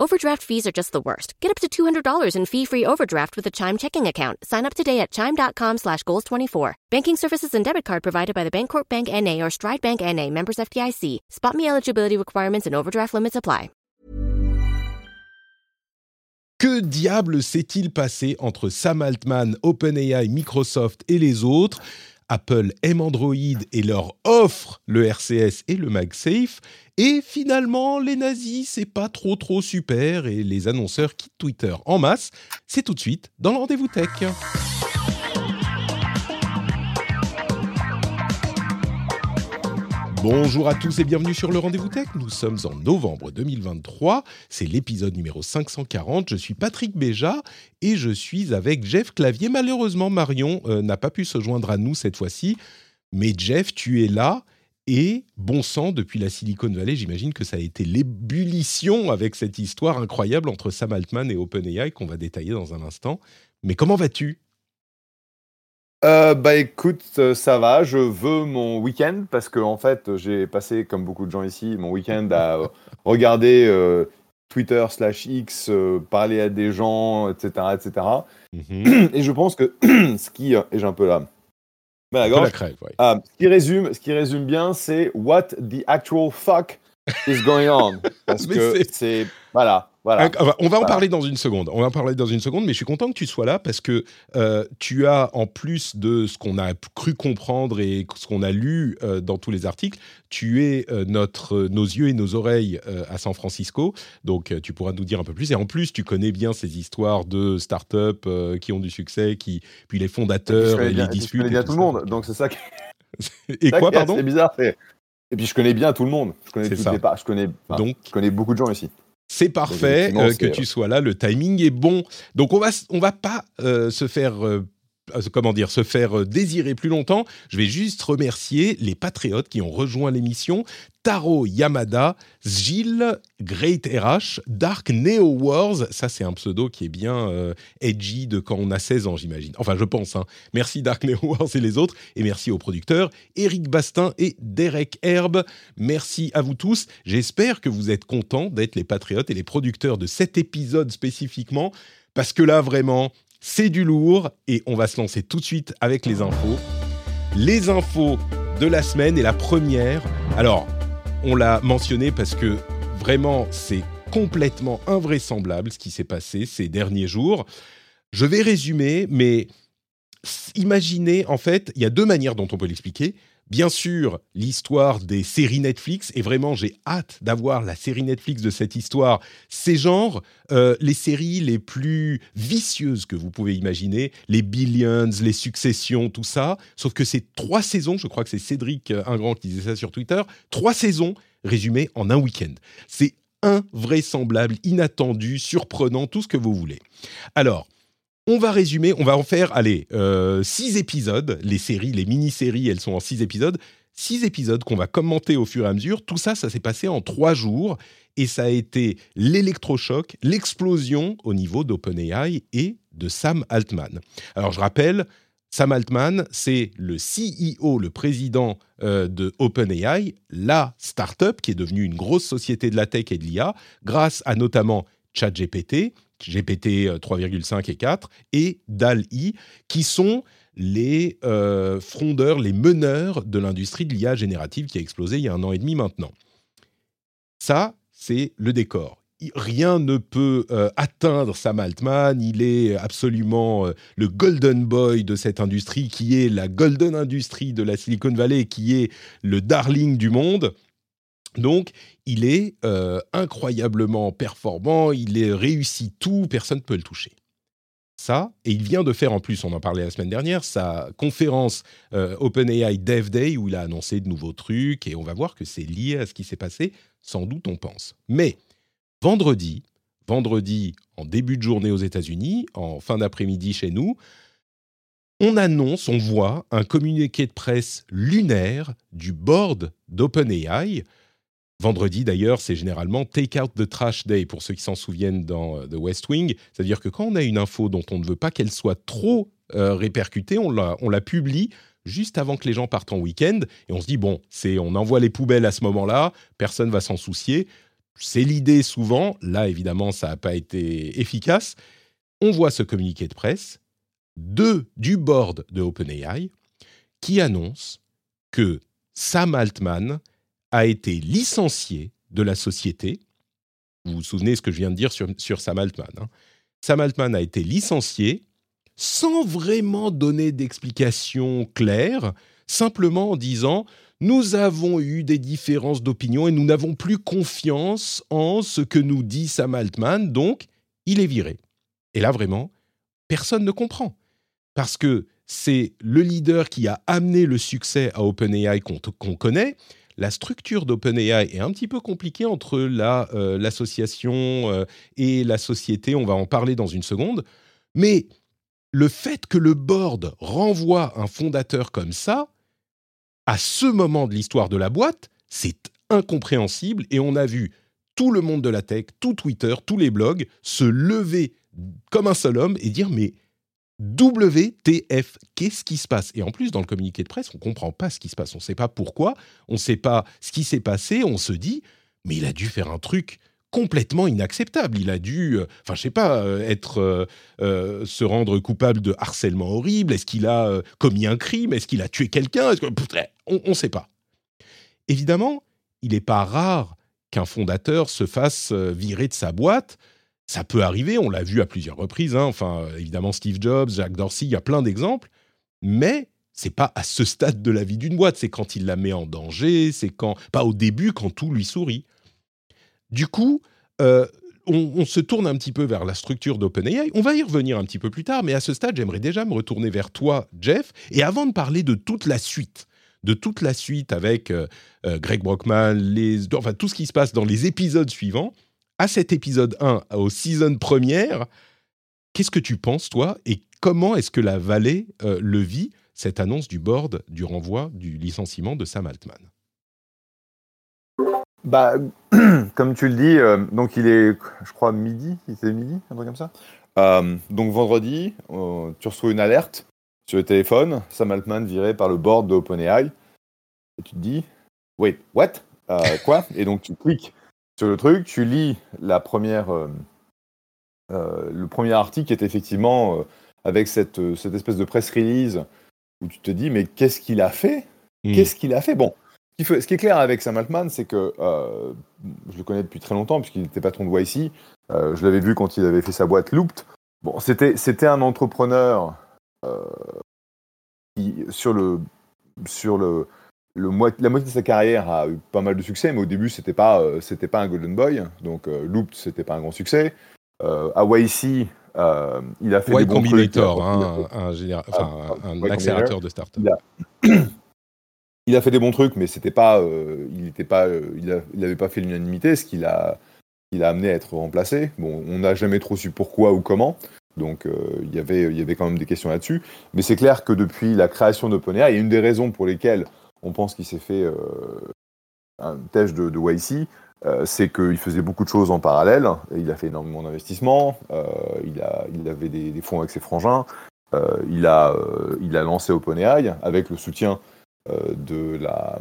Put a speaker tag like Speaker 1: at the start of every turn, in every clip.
Speaker 1: Overdraft fees are just the worst. Get up to $200 in fee-free overdraft with a Chime checking account. Sign up today at chime.com slash goals24. Banking services and debit card provided by the Bancorp Bank N.A. or Stride Bank N.A. members FDIC. Spot me eligibility requirements and overdraft limits apply.
Speaker 2: Que diable s'est-il passé entre Sam Altman, OpenAI, Microsoft et les autres Apple aime Android et leur offre le RCS et le MagSafe. Et finalement, les nazis, c'est pas trop trop super et les annonceurs quittent Twitter en masse. C'est tout de suite dans le rendez-vous tech. Bonjour à tous et bienvenue sur le Rendez-vous Tech. Nous sommes en novembre 2023. C'est l'épisode numéro 540. Je suis Patrick Béja et je suis avec Jeff Clavier. Malheureusement, Marion euh, n'a pas pu se joindre à nous cette fois-ci. Mais Jeff, tu es là. Et bon sang, depuis la Silicon Valley, j'imagine que ça a été l'ébullition avec cette histoire incroyable entre Sam Altman et OpenAI qu'on va détailler dans un instant. Mais comment vas-tu?
Speaker 3: Euh, bah écoute, euh, ça va, je veux mon week-end parce que en fait j'ai passé, comme beaucoup de gens ici, mon week-end à euh, regarder euh, Twitter slash X, parler à des gens, etc. etc.
Speaker 2: Mhm.
Speaker 3: Et je pense que ce qui... Et j'ai un peu la... La gorge.
Speaker 2: crève, ouais.
Speaker 3: Ah, ce, qui résume, ce qui résume bien, c'est What the actual fuck is going on Parce que
Speaker 2: c'est...
Speaker 3: Voilà, voilà.
Speaker 2: Ah, On va en parler dans une seconde. On va en parler dans une seconde, mais je suis content que tu sois là parce que euh, tu as, en plus de ce qu'on a cru comprendre et ce qu'on a lu euh, dans tous les articles, tu es euh, notre, euh, nos yeux et nos oreilles euh, à San Francisco. Donc, euh, tu pourras nous dire un peu plus. Et en plus, tu connais bien ces histoires de start-up euh, qui ont du succès, qui, puis les
Speaker 3: Et puis, je
Speaker 2: fondateurs et
Speaker 3: bien,
Speaker 2: les
Speaker 3: puis, je
Speaker 2: disputes.
Speaker 3: connais bien tout le monde, donc c'est ça
Speaker 2: Et quoi, pardon?
Speaker 3: assez bizarre. c'est- Et puis je connais bien tout le monde. Je connais
Speaker 2: C'est
Speaker 3: toutes les. Je connais, enfin,
Speaker 2: Donc,
Speaker 3: je connais beaucoup de gens ici.
Speaker 2: C'est parfait euh, que tu sois là, le timing est bon. Donc on va on va pas euh, se faire euh, comment dire se faire euh, désirer plus longtemps. Je vais juste remercier les patriotes qui ont rejoint l'émission Taro Yamada, Gilles, Great RH, Dark Neo Wars, ça c'est un pseudo qui est bien euh, edgy de quand on a 16 ans j'imagine. Enfin je pense. hein. Merci Dark Neo Wars et les autres et merci aux producteurs Eric Bastin et Derek Herbe. Merci à vous tous. J'espère que vous êtes contents d'être les patriotes et les producteurs de cet épisode spécifiquement, parce que là, vraiment, c'est du lourd et on va se lancer tout de suite avec les infos. Les infos de la semaine et la première. Alors, on l'a mentionné parce que vraiment, c'est complètement invraisemblable ce qui s'est passé ces derniers jours. Je vais résumer, mais imaginez, en fait, il y a deux manières dont on peut l'expliquer. Bien sûr, l'histoire des séries Netflix, et vraiment j'ai hâte d'avoir la série Netflix de cette histoire. C'est genre euh, les séries les plus vicieuses que vous pouvez imaginer, les Billions, les Successions, tout ça. Sauf que c'est trois saisons, je crois que c'est Cédric euh, Ingrand qui disait ça sur Twitter, trois saisons résumées en un week-end. C'est invraisemblable, inattendu, surprenant, tout ce que vous voulez. Alors, on va résumer, on va en faire, allez, euh, six épisodes. Les séries, les mini-séries, elles sont en six épisodes. Six épisodes qu'on va commenter au fur et à mesure. Tout ça, ça s'est passé en trois jours. Et ça a été l'électrochoc, l'explosion au niveau d'OpenAI et de Sam Altman. Alors, je rappelle, Sam Altman, c'est le CEO, le président euh, de OpenAI, la startup qui est devenue une grosse société de la tech et de l'IA, grâce à notamment ChatGPT, GPT euh, 3,5 et 4, et DAL-I, qui sont les euh, frondeurs, les meneurs de l'industrie de l'IA générative qui a explosé il y a un an et demi maintenant. Ça, c'est le décor. Rien ne peut euh, atteindre Sam Altman. Il est absolument euh, le golden boy de cette industrie, qui est la golden industrie de la Silicon Valley, qui est le darling du monde. Donc, il est euh, incroyablement performant, il est réussi tout, personne ne peut le toucher. Ça, et il vient de faire en plus, on en parlait la semaine dernière, sa conférence euh, OpenAI Dev Day où il a annoncé de nouveaux trucs et on va voir que c'est lié à ce qui s'est passé, sans doute on pense. Mais vendredi, vendredi en début de journée aux États-Unis, en fin d'après-midi chez nous, on annonce, on voit un communiqué de presse lunaire du board d'OpenAI. Vendredi, d'ailleurs, c'est généralement Take Out the Trash Day, pour ceux qui s'en souviennent dans euh, The West Wing. C'est-à-dire que quand on a une info dont on ne veut pas qu'elle soit trop euh, répercutée, on la, publie juste avant que les gens partent en week-end. Et on se dit, bon, c'est, on envoie les poubelles à ce moment-là, personne va s'en soucier. c'est l'idée souvent. Là, évidemment, ça n'a pas été efficace. On voit ce communiqué de presse de, du board de OpenAI qui annonce que Sam Altman a été licencié de la société. Vous vous souvenez ce que je viens de dire sur, Sam Altman. Hein. Sam Altman a été licencié sans vraiment donner d'explication claire, simplement en disant nous avons eu des différences d'opinion et nous n'avons plus confiance en ce que nous dit Sam Altman, donc il est viré. Et là, vraiment, personne ne comprend. Parce que c'est le leader qui a amené le succès à OpenAI qu'on connaît. La structure d'OpenAI est un petit peu compliquée entre euh, l'association euh, et la société. On va en parler dans une seconde. Mais le fait que le board renvoie un fondateur comme ça, à ce moment de l'histoire de la boîte, c'est incompréhensible et on a vu tout le monde de la tech, tout Twitter, tous les blogs se lever comme un seul homme et dire mais WTF, qu'est-ce qui se passe? Et en plus, dans le communiqué de presse, on ne comprend pas ce qui se passe. On ne sait pas pourquoi, on ne sait pas ce qui s'est passé. On se dit, mais il a dû faire un truc complètement inacceptable. Il a dû, euh, enfin, je sais pas, euh, être, euh, se rendre coupable de harcèlement horrible. Est-ce qu'il a commis un crime? Est-ce qu'il a tué quelqu'un? On ne sait pas. Évidemment, il n'est pas rare qu'un fondateur se fasse virer de sa boîte. Ça peut arriver, on l'a vu à plusieurs reprises. Hein. Enfin, évidemment, Steve Jobs, Jack Dorsey, il y a plein d'exemples. Mais c'est pas à ce stade de la vie d'une boîte. C'est quand il la met en danger. C'est quand, pas au début, quand tout lui sourit. Du coup, euh, on, se tourne un petit peu vers la structure d'OpenAI. On va y revenir un petit peu plus tard, mais à ce stade, j'aimerais déjà me retourner vers toi, Jeff. Et avant de parler de toute la suite, de toute la suite avec euh, euh, Greg Brockman, enfin tout ce qui se passe dans les épisodes suivants, à cet épisode 1, au season première, qu'est-ce que tu penses, toi, et comment est-ce que la vallée le vit, cette annonce du board du renvoi du licenciement de Sam Altman?
Speaker 3: Bah, comme tu le dis, euh, donc il est, je crois, midi, il était midi, un truc comme ça. Euh, donc vendredi, euh, tu reçois une alerte sur le téléphone, Sam Altman viré par le board de OpenAI, et tu te dis, wait, what? Quoi? Et donc tu cliques sur le truc, tu lis la première, le premier article qui est effectivement avec cette, cette espèce de press release où tu te dis, mais qu'est-ce qu'il a fait? Hmm. Qu'est-ce qu'il a fait? Bon, ce qui est clair avec Sam Altman, c'est que euh, je le connais depuis très longtemps, puisqu'il était patron de YC. Euh, je l'avais vu quand il avait fait sa boîte Looped. Bon, c'était, c'était un entrepreneur euh, qui, sur le, sur le, le la moitié de sa carrière, a eu pas mal de succès, mais au début, c'était pas, c'était pas un Golden Boy. Donc, Looped, c'était pas un grand succès. à YC, il a fait
Speaker 2: des
Speaker 3: bons
Speaker 2: Combinator, hein, un, un, accélérateur de start-up.
Speaker 3: il a fait des bons trucs, mais c'était pas, euh, il n'était pas, euh, il n'avait pas fait l'unanimité, ce qui l'a, il a amené à être remplacé. Bon, on n'a jamais trop su pourquoi ou comment, donc euh, il y avait, il y avait quand même des questions là-dessus. Mais c'est clair que depuis la création d'OpenAI, et une des raisons pour lesquelles on pense qu'il s'est fait un test de, YC, c'est qu'il faisait beaucoup de choses en parallèle. il a fait énormément d'investissements. il, a, il avait des, fonds avec ses frangins. il, a, lancé OpenAI avec le soutien euh, de la,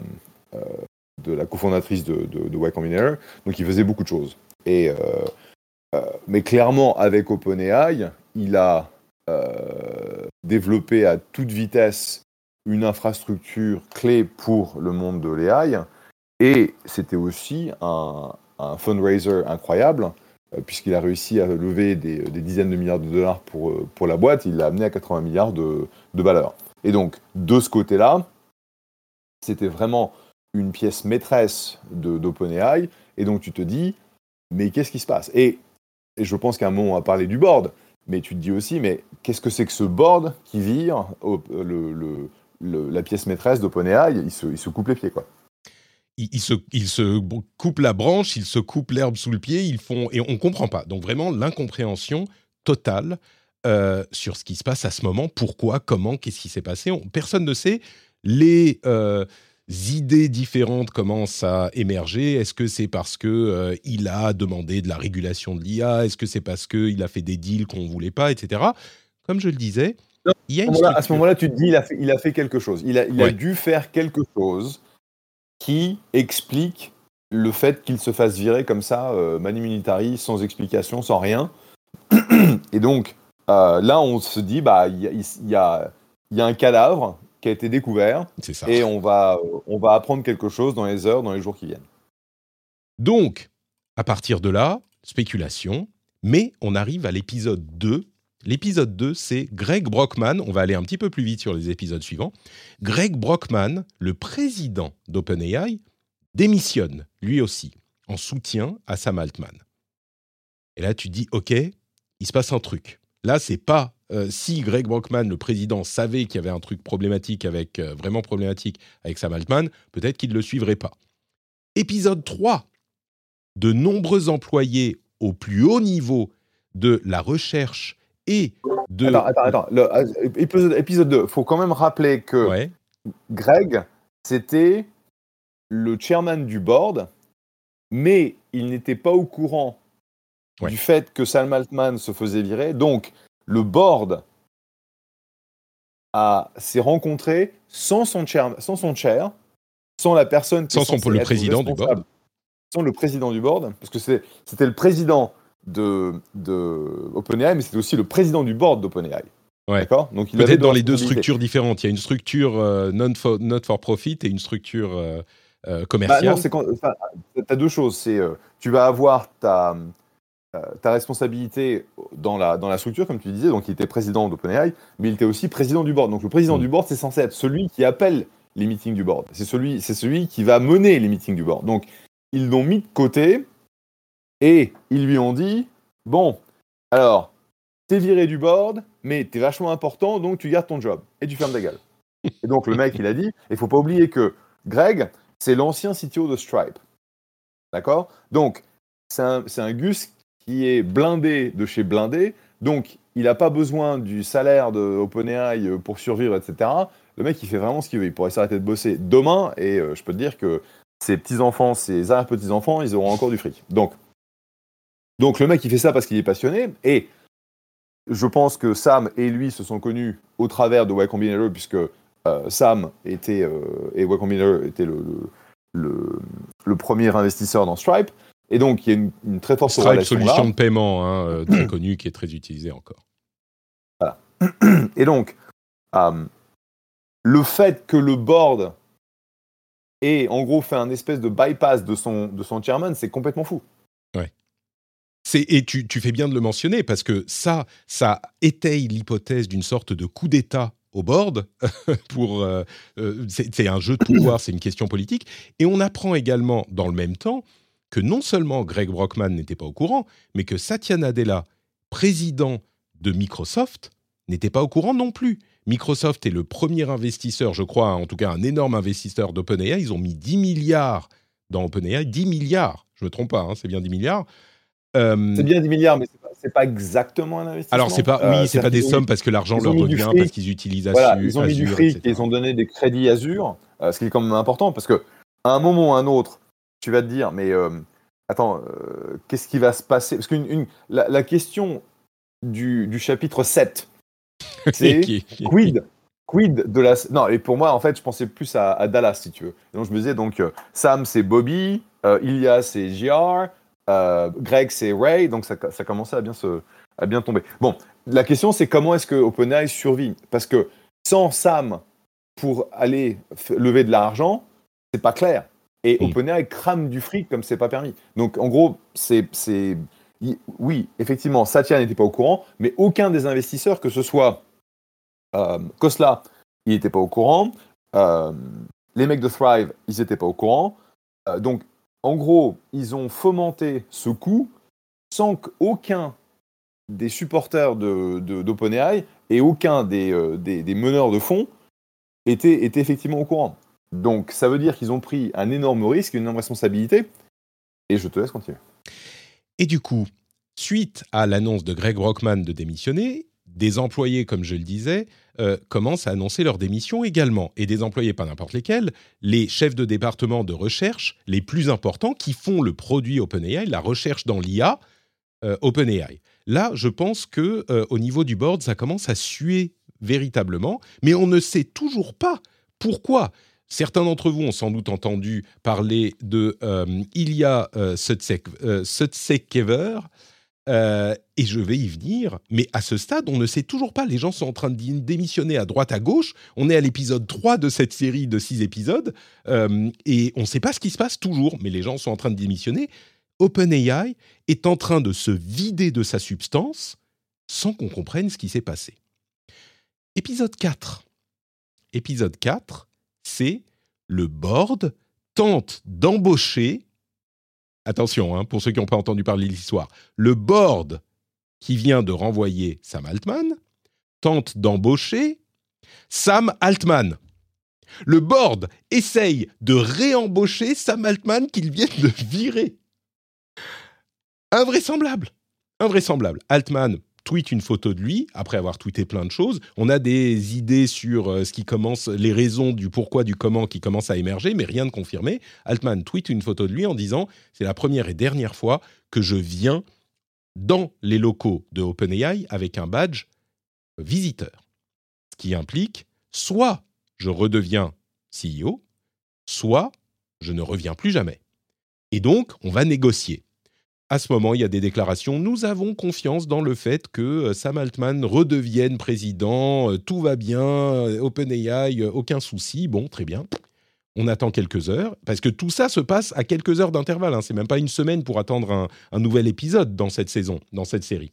Speaker 3: euh, cofondatrice de, de, de Y Combinator. Donc il faisait beaucoup de choses. Euh, mais clairement, avec OpenAI, il a développé à toute vitesse une infrastructure clé pour le monde de l'AI. Et c'était aussi un, un, fundraiser incroyable, puisqu'il a réussi à lever des, dizaines de milliards de dollars pour, pour la boîte. Il l'a amené à 80 milliards de, de valeur. Et donc, de ce côté-là, c'était vraiment une pièce maîtresse d'OpenAI. Et donc tu te dis, mais qu'est-ce qui se passe? Et, je pense qu'à un moment, on va parler du board. Mais tu te dis aussi, mais qu'est-ce que c'est que ce board qui vire le, la pièce maîtresse d'OpenAI il se, il se coupe les pieds, quoi.
Speaker 2: Il, se, il se coupe la branche, il se coupe l'herbe sous le pied, ils font et on comprend pas. Donc vraiment l'incompréhension totale euh, sur ce qui se passe à ce moment, pourquoi, comment, qu'est-ce qui s'est passé. personne ne sait les euh, idées différentes commencent à émerger. Est-ce que c'est parce que euh, il a demandé de la régulation de l'IA Est-ce que c'est parce qu'il a fait des deals qu'on voulait pas, etc. Comme je le disais, il y a
Speaker 3: une à ce moment-là, tu te dis, il a fait, il a fait quelque chose. Il a, il a dû faire quelque chose qui explique le fait qu'il se fasse virer comme ça, euh, mani militari, sans explication, sans rien. Et donc, euh, là, on se dit, bah, il y, a- il y a, il y a un cadavre qui a été découvert
Speaker 2: ça.
Speaker 3: et on va, on va apprendre quelque chose dans les heures, dans les jours qui viennent.
Speaker 2: Donc, à partir de là, spéculation, mais on arrive à l'épisode 2. L'épisode 2, c'est Greg Brockman, on va aller un petit peu plus vite sur les épisodes suivants. Greg Brockman, le président d'OpenAI, démissionne, lui aussi, en soutien à Sam Altman. Et là, tu dis, OK, il se passe un truc. Là, c'est pas euh, si Greg Brockman, le président, savait qu'il y avait un truc problématique avec, euh, vraiment problématique avec Sam Altman, peut-être qu'il ne le suivrait pas. Épisode 3, de nombreux employés au plus haut niveau de la recherche et de...
Speaker 3: Attends, attends, attends. Le, euh, épisode, épisode 2, faut quand même rappeler que
Speaker 2: Ouais,
Speaker 3: Greg, c'était le chairman du board, mais il n'était pas au courant
Speaker 2: Ouais.
Speaker 3: du fait que Sam Altman se faisait virer. Donc, le board s'est rencontré sans son, chair, sans son chair, sans la personne qui
Speaker 2: Sans son- le président du board.
Speaker 3: Sans le président du board, parce que c'était le président de, de OpenAI, mais c'était aussi le président du board d'OpenAI.
Speaker 2: Ouais.
Speaker 3: D'accord? Donc, il
Speaker 2: peut-être dans les deux structures différentes. Il y a une structure euh, non for, not for profit et une structure euh, euh,
Speaker 3: Bah
Speaker 2: commerciale.
Speaker 3: non, c'est quand. Enfin, deux choses. C'est tu vas avoir ta ta responsabilité dans la dans la structure, comme tu disais. Donc, il était président d'OpenAI, mais il était aussi président du board. Donc, le président
Speaker 2: Mm.
Speaker 3: du board, c'est censé être celui qui appelle les meetings du board. C'est celui c'est celui qui va mener les meetings du board. Donc, ils l'ont mis de côté et ils lui ont dit bon, alors t'es viré du board, mais t'es vachement important, donc tu gardes ton job et tu fermes ta gueule. Et donc, le mec, il a dit il faut pas oublier que Greg, c'est l'ancien CTO de Stripe. D'accord? Donc, c'est un, un Gus qui est blindé de chez blindé. Donc, il n'a pas besoin du salaire de OpenAI pour survivre, etc. Le mec, il fait vraiment ce qu'il veut. Il pourrait s'arrêter de bosser demain. Et euh, je peux te dire que ses petits-enfants, ses arrière-petits-enfants, ils auront encore du fric. Donc, donc, le mec, il fait ça parce qu'il est passionné. Et je pense que Sam et lui se sont connus au travers de Y Combinator, puisque euh, Sam était, euh, et Y Combinator était le, le, le- le premier investisseur dans Stripe. Et donc, il y a une, une très forte
Speaker 2: Stripe,
Speaker 3: relation là.
Speaker 2: solution de paiement hein, euh, très connue qui est très utilisée encore.
Speaker 3: Et donc, euh, le fait que le board ait en gros fait un espèce de bypass de son, de son chairman, c'est complètement fou.
Speaker 2: C'est- Et tu, fais bien de le mentionner parce que ça, ça étaye l'hypothèse d'une sorte de coup d'État au board. pour, euh, euh, c'est c'est un jeu de pouvoir, c'est une question politique. Et on apprend également dans le même temps que non seulement Greg Brockman n'était pas au courant, mais que Satya Nadella, président de Microsoft, n'était pas au courant non plus. Microsoft est le premier investisseur, je crois, en tout cas un énorme investisseur d'OpenAI. Ils ont mis 10 milliards dans OpenAI, 10 milliards, je me trompe pas, hein, c'est bien 10 milliards. Euh,
Speaker 3: C'est bien 10 milliards, mais c'est pas, pas exactement un investissement.
Speaker 2: alors c'est pas,
Speaker 3: Euh,
Speaker 2: oui, c'est pas des sommes parce que l'argent leur revient parce qu'ils utilisent Azure,
Speaker 3: Voilà, ils ont mis du fric,
Speaker 2: etc.
Speaker 3: ils ont donné des crédits Azure, euh, ce qui est quand même important parce que à un moment ou à un autre, tu vas te dire, mais euh, attends, euh, qu'est-ce qui va se passer? Parce que la, la question du, du chapitre 7, c'est
Speaker 2: Qui- qui-
Speaker 3: quid Quid de la. Non, et pour moi, en fait, je pensais plus à, à Dallas, si tu veux. Et donc, je me disais, donc, euh, Sam, c'est Bobby, euh, Ilya, c'est JR, euh, Greg, c'est Ray, donc ça, ça commençait à bien, se, à bien tomber. Bon, la question, c'est comment est-ce que OpenAI survit? Parce que sans Sam pour aller lever de l'argent, c'est pas clair. Et. OpenAI crame du fric comme c'est pas permis. Donc, en gros, c'est. Oui, effectivement, Satya n'était pas au courant, mais aucun des investisseurs, que ce soit euh, Kosla, il n'était pas au courant. Euh, les mecs de Thrive, ils n'étaient pas au courant. Euh, donc, en gros, ils ont fomenté ce coup sans qu'aucun des supporters de, de- d'OpenAI et aucun des, euh, meneurs de fonds était, était effectivement au courant. Donc, ça veut dire qu'ils ont pris un énorme risque, une énorme responsabilité. Et je te laisse continuer.
Speaker 2: Et du coup, suite à l'annonce de Greg Brockman de démissionner, des employés, comme je le disais, euh, commencent à annoncer leur démission également. Et des employés, pas n'importe lesquels, les chefs de département de recherche les plus importants qui font le produit OpenAI, la recherche dans l'IA euh, OpenAI. Là, je pense que euh, au niveau du board, ça commence à suer véritablement, mais on ne sait toujours pas pourquoi certains d'entre vous ont sans doute entendu parler de Ilya Sutsekever, euh, et je vais y venir, mais à ce stade, on ne sait toujours pas. Les gens sont en train de démissionner à droite, à gauche. On est à l'épisode 3 de cette série de 6 épisodes, euh, et on ne sait pas ce qui se passe toujours, mais les gens sont en train de démissionner. OpenAI est en train de se vider de sa substance sans qu'on comprenne ce qui s'est passé. Épisode 4. Épisode 4, c'est le board tente d'embaucher attention, hein, pour ceux qui n'ont pas entendu parler de l'histoire, le board qui vient de renvoyer Sam Altman tente d'embaucher Sam Altman. Le board essaye de réembaucher Sam Altman qu'il vient de virer. Invraisemblable. Invraisemblable. Altman tweet une photo de lui après avoir tweeté plein de choses. On a des idées sur euh, ce qui commence, les raisons du pourquoi, du comment qui commencent à émerger, mais rien de confirmé. Altman tweet une photo de lui en disant c'est la première et dernière fois que je viens dans les locaux de OpenAI avec un badge visiteur. Ce qui implique soit je redeviens CEO, soit je ne reviens plus jamais. Et donc, on va négocier à ce moment, il y a des déclarations. Nous avons confiance dans le fait que euh, Sam Altman redevienne président. Euh, tout va bien. Euh, OpenAI, aucun souci. Bon, très bien. On attend quelques heures parce que tout ça se passe à quelques heures d'intervalle. Hein. C'est même pas une semaine pour attendre un, un nouvel épisode dans cette saison, dans cette série.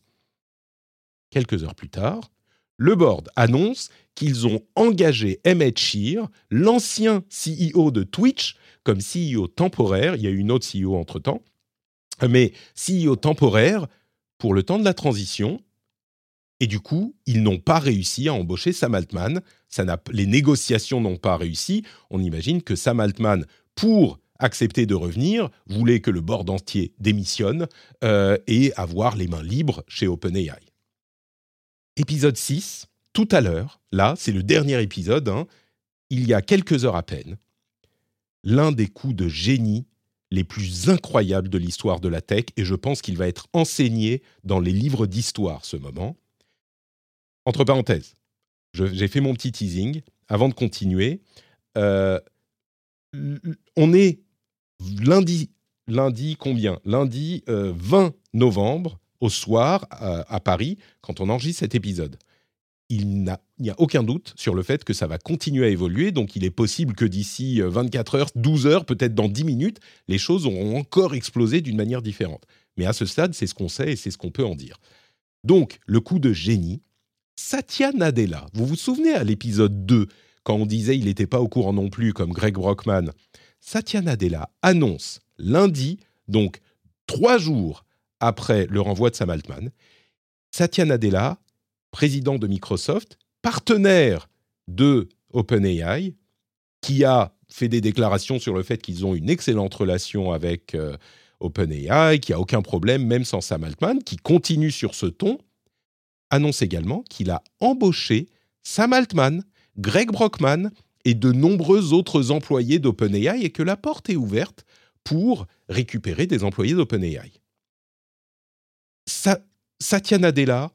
Speaker 2: Quelques heures plus tard, le board annonce qu'ils ont engagé Emmett Shear, l'ancien CEO de Twitch, comme CEO temporaire. Il y a eu une autre CEO entre-temps mais CEO temporaire pour le temps de la transition. Et du coup, ils n'ont pas réussi à embaucher Sam Altman. Les négociations n'ont pas réussi. On imagine que Sam Altman, pour accepter de revenir, voulait que le board entier démissionne euh, et avoir les mains libres chez OpenAI. Épisode 6, tout à l'heure, là, c'est le dernier épisode, hein, il y a quelques heures à peine, l'un des coups de génie les plus incroyables de l'histoire de la tech et je pense qu'il va être enseigné dans les livres d'histoire ce moment. Entre parenthèses, j'ai fait mon petit teasing avant de continuer. Euh, on est lundi, lundi combien? Lundi 20 euh, novembre au soir à Paris quand on enregistre cet épisode il n'y a, aucun doute sur le fait que ça va continuer à évoluer. Donc, il est possible que d'ici 24 euh, heures, 12 heures, peut-être dans 10 minutes, les choses auront encore explosé d'une manière différente. Mais à ce stade, c'est ce qu'on sait et c'est ce qu'on peut en dire. Donc, le coup de génie, Satya Nadella. Vous vous souvenez à l'épisode 2, quand on disait il n'était pas au courant non plus, comme Greg Brockman Satya Nadella annonce lundi, donc trois jours après le renvoi de Sam Altman, Satya Nadella président de Microsoft, partenaire de OpenAI, qui a fait des déclarations sur le fait qu'ils ont une excellente relation avec euh, OpenAI, qui a aucun problème, même sans Sam Altman, qui continue sur ce ton, annonce également qu'il a embauché Sam Altman, Greg Brockman et de nombreux autres employés d'OpenAI et que la porte est ouverte pour récupérer des employés d'OpenAI. Satya Nadella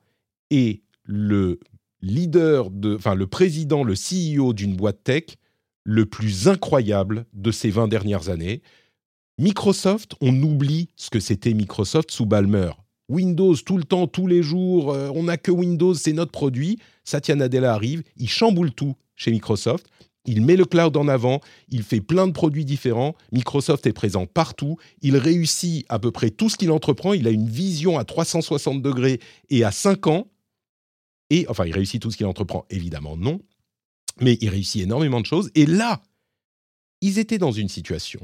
Speaker 2: est le leader, de, enfin le président, le CEO d'une boîte tech le plus incroyable de ces 20 dernières années. Microsoft, on oublie ce que c'était Microsoft sous Balmer. Windows tout le temps, tous les jours, euh, on n'a que Windows, c'est notre produit. Satya Nadella arrive, il chamboule tout chez Microsoft. Il met le cloud en avant, il fait plein de produits différents, Microsoft est présent partout, il réussit à peu près tout ce qu'il entreprend, il a une vision à 360 degrés et à 5 ans, et enfin, il réussit tout ce qu'il entreprend, évidemment non, mais il réussit énormément de choses. Et là, ils étaient dans une situation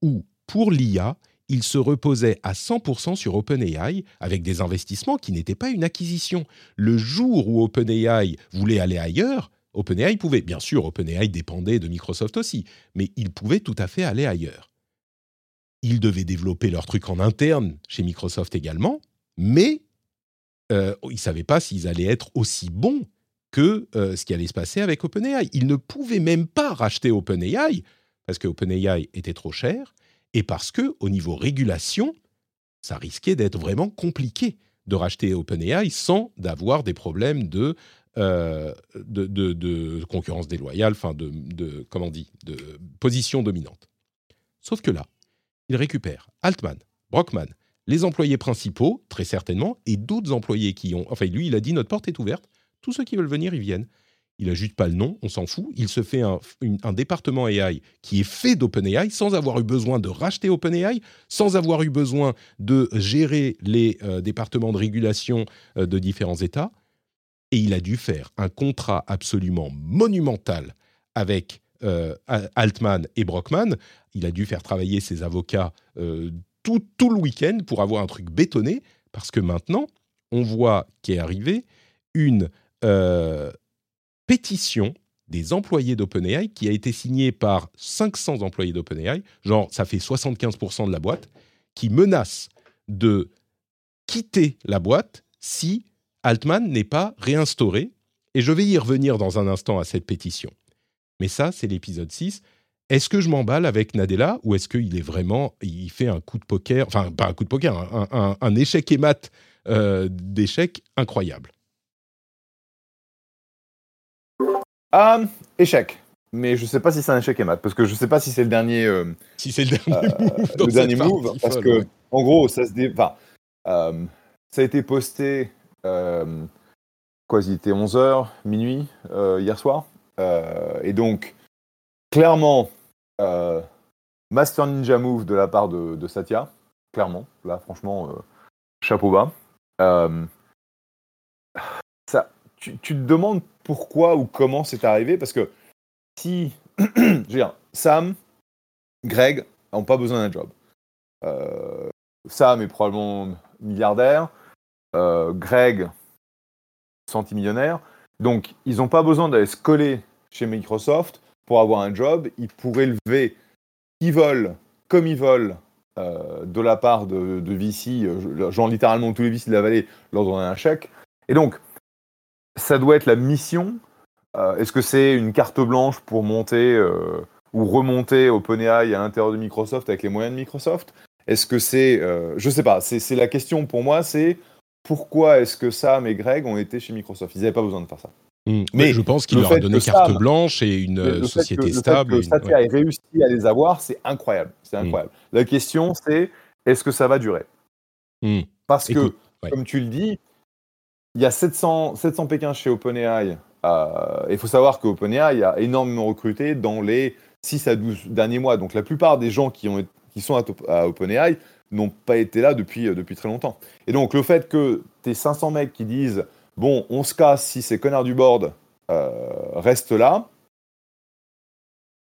Speaker 2: où, pour l'IA, ils se reposaient à 100% sur OpenAI avec des investissements qui n'étaient pas une acquisition. Le jour où OpenAI voulait aller ailleurs, OpenAI pouvait, bien sûr, OpenAI dépendait de Microsoft aussi, mais ils pouvaient tout à fait aller ailleurs. Ils devaient développer leur truc en interne chez Microsoft également, mais euh, ils ne savaient pas s'ils allaient être aussi bons que euh, ce qui allait se passer avec OpenAI. Ils ne pouvaient même pas racheter OpenAI parce que OpenAI était trop cher et parce que au niveau régulation, ça risquait d'être vraiment compliqué de racheter OpenAI sans d'avoir des problèmes de euh, concurrence déloyale, enfin de, comment de position dominante. Sauf que là, il récupère Altman, Brockman, les employés principaux, très certainement, et d'autres employés qui ont... Enfin, lui, il a dit, notre porte est ouverte, tous ceux qui veulent venir, ils viennent. Il n'ajoute pas le nom, on s'en fout. Il se fait un, département AI qui est fait d'OpenAI sans avoir eu besoin de racheter OpenAI, sans avoir eu besoin de gérer les euh, départements de régulation euh, de différents États. Et il a dû faire un contrat absolument monumental avec euh, Altman et Brockman. Il a dû faire travailler ses avocats tout, le week-end pour avoir un truc bétonné, parce que maintenant, on voit qu'est arrivé une pétition des employés d'OpenAI qui a été signée par 500 employés d'OpenAI, genre ça fait 75% de la boîte, qui menace de quitter la boîte si Altman n'est pas réinstauré. Et je vais y revenir dans un instant à cette pétition. Mais ça, c'est l'épisode 6. Est-ce que je m'emballe avec Nadella ou est-ce qu'il est vraiment, il fait un coup de poker, enfin pas un coup de poker, un, échec et mat euh, d'échec incroyable?
Speaker 3: Ah, échec. Mais je sais pas si c'est un échec et mat, parce que je sais pas si c'est le dernier. Euh,
Speaker 2: si c'est le dernier euh, move.
Speaker 3: le dernier move, parce que, en gros, ça se dé... enfin, euh, ça a été posté. quoi, il était 11h, minuit, hier soir. et donc, clairement, Master Ninja Move de la part de, Satya. Clairement, là, franchement, chapeau bas. ça, tu, te demandes pourquoi ou comment c'est arrivé, parce que si, je veux dire, Sam, Greg n'ont pas besoin d'un job. Euh, Sam est probablement milliardaire, euh, Greg centimillionnaire, donc ils n'ont pas besoin d'aller se coller chez Microsoft pour avoir un job, ils pourraient lever qui veulent, comme ils veulent, euh, de la part de, de VC, genre littéralement tous les VC de la vallée leur donner un chèque. Et donc, ça doit être la mission. Euh, est-ce que c'est une carte blanche pour monter euh, ou remonter OpenAI à l'intérieur de Microsoft avec les moyens de Microsoft? Est-ce que c'est, euh, je sais pas, c'est la question pour moi, c'est pourquoi est-ce que Sam et Greg ont été chez Microsoft? Ils n'avaient pas besoin de faire ça.
Speaker 2: Hmm. Mais je pense qu'il leur a donné carte blanche et une société
Speaker 3: que,
Speaker 2: stable.
Speaker 3: Le fait que Satya ait réussi à les avoir, c'est incroyable. C'est hmm. incroyable. La question, c'est est-ce que ça va durer? Hmm. Parce que, comme tu le dis, il y a 700, 700 Pékins chez OpenAI. Euh, il faut savoir qu'OpenAI a énormément recruté dans les 6 à 12 derniers mois. Donc la plupart des gens qui, ont, qui sont à, OpenAI n'ont pas été là depuis, euh, depuis très longtemps. Et donc le fait que tu 500 mecs qui disent Bon, on se casse si ces connards du board euh, restent là,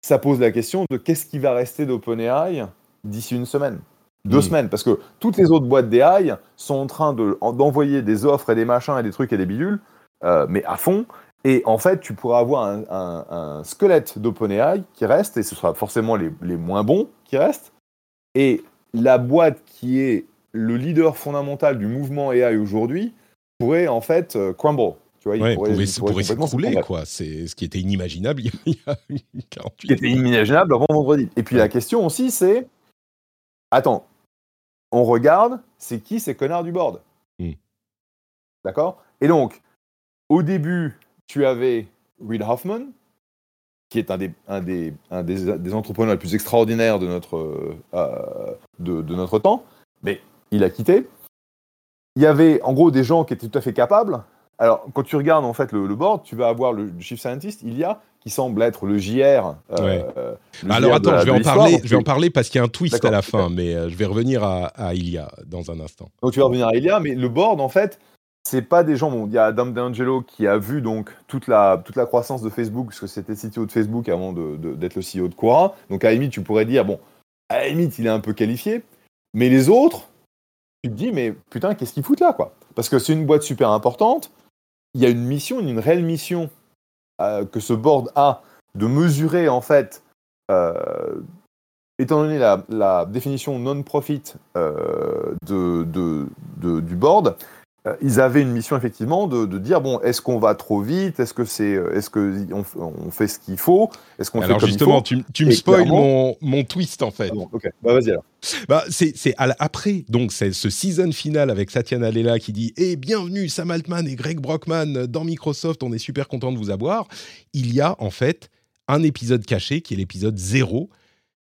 Speaker 3: ça pose la question de qu'est-ce qui va rester d'OpenAI d'ici une semaine. Deux semaines, parce que toutes les autres boîtes d'AI sont en train d'envoyer des offres et des machins et des trucs et des bidules, euh, mais à fond. Et en fait, tu pourras avoir un, squelette d'OpenAI qui reste, et ce sera forcément les, moins bons qui restent. Et la boîte qui est le leader fondamental du mouvement AI aujourd'hui pourrait en fait euh, crumble.
Speaker 2: Tu vois, il pourrait, s'écrouler, quoi. C'est ce qui était inimaginable il y a
Speaker 3: 48 Ce qui était inimaginable avant vendredi. Et puis la question aussi, c'est attends, on regarde, c'est qui ces connards du board? Hmm. D'accord? Et donc, au début, tu avais Reid Hoffman, qui est un des, un des, un des, entrepreneurs les plus extraordinaires de notre, euh, de, notre temps, mais il a quitté. Il y avait en gros des gens qui étaient tout à fait capables. Alors, quand tu regardes en fait le, le board, tu vas avoir le chief scientist, il y a qui semble être le JR.
Speaker 2: Euh, Alors attends, je vais en parler. Je vais en parler parce qu'il y a un twist à la fin, mais euh, je vais revenir à, à, Ilia dans un instant.
Speaker 3: Donc tu vas revenir à Ilia, mais le board en fait, c'est pas des gens. Bon, il y a Adam D'Angelo qui a vu donc toute la toute la croissance de Facebook, parce que c'était CTO de Facebook avant d'être le CEO de Quora. Donc à la limite, tu pourrais dire bon, à la limite, il est un peu qualifié, mais les autres, tu te dis mais putain, qu'est-ce qu'ils foutent là quoi? Parce que c'est une boîte super importante. Il y a une mission, une réelle mission euh, que ce board a de mesurer en fait, euh, étant donné la, définition non-profit euh, de, du board, ils avaient une mission effectivement de, de dire bon, est-ce qu'on va trop vite? Est-ce que c'est, euh, est-ce que on, on fait ce qu'il faut? Est-ce qu'on fait
Speaker 2: Alors
Speaker 3: comme
Speaker 2: justement,
Speaker 3: il faut?
Speaker 2: tu, tu me
Speaker 3: Et
Speaker 2: spoil mon, mon twist en fait.
Speaker 3: Ah bon, ok, bah vas-y alors.
Speaker 2: Bah, c'est c'est après, donc c'est ce season final avec Satya Nadella qui dit Eh bienvenue Sam Altman et Greg Brockman dans Microsoft, on est super content de vous avoir. Il y a en fait un épisode caché qui est l'épisode 0.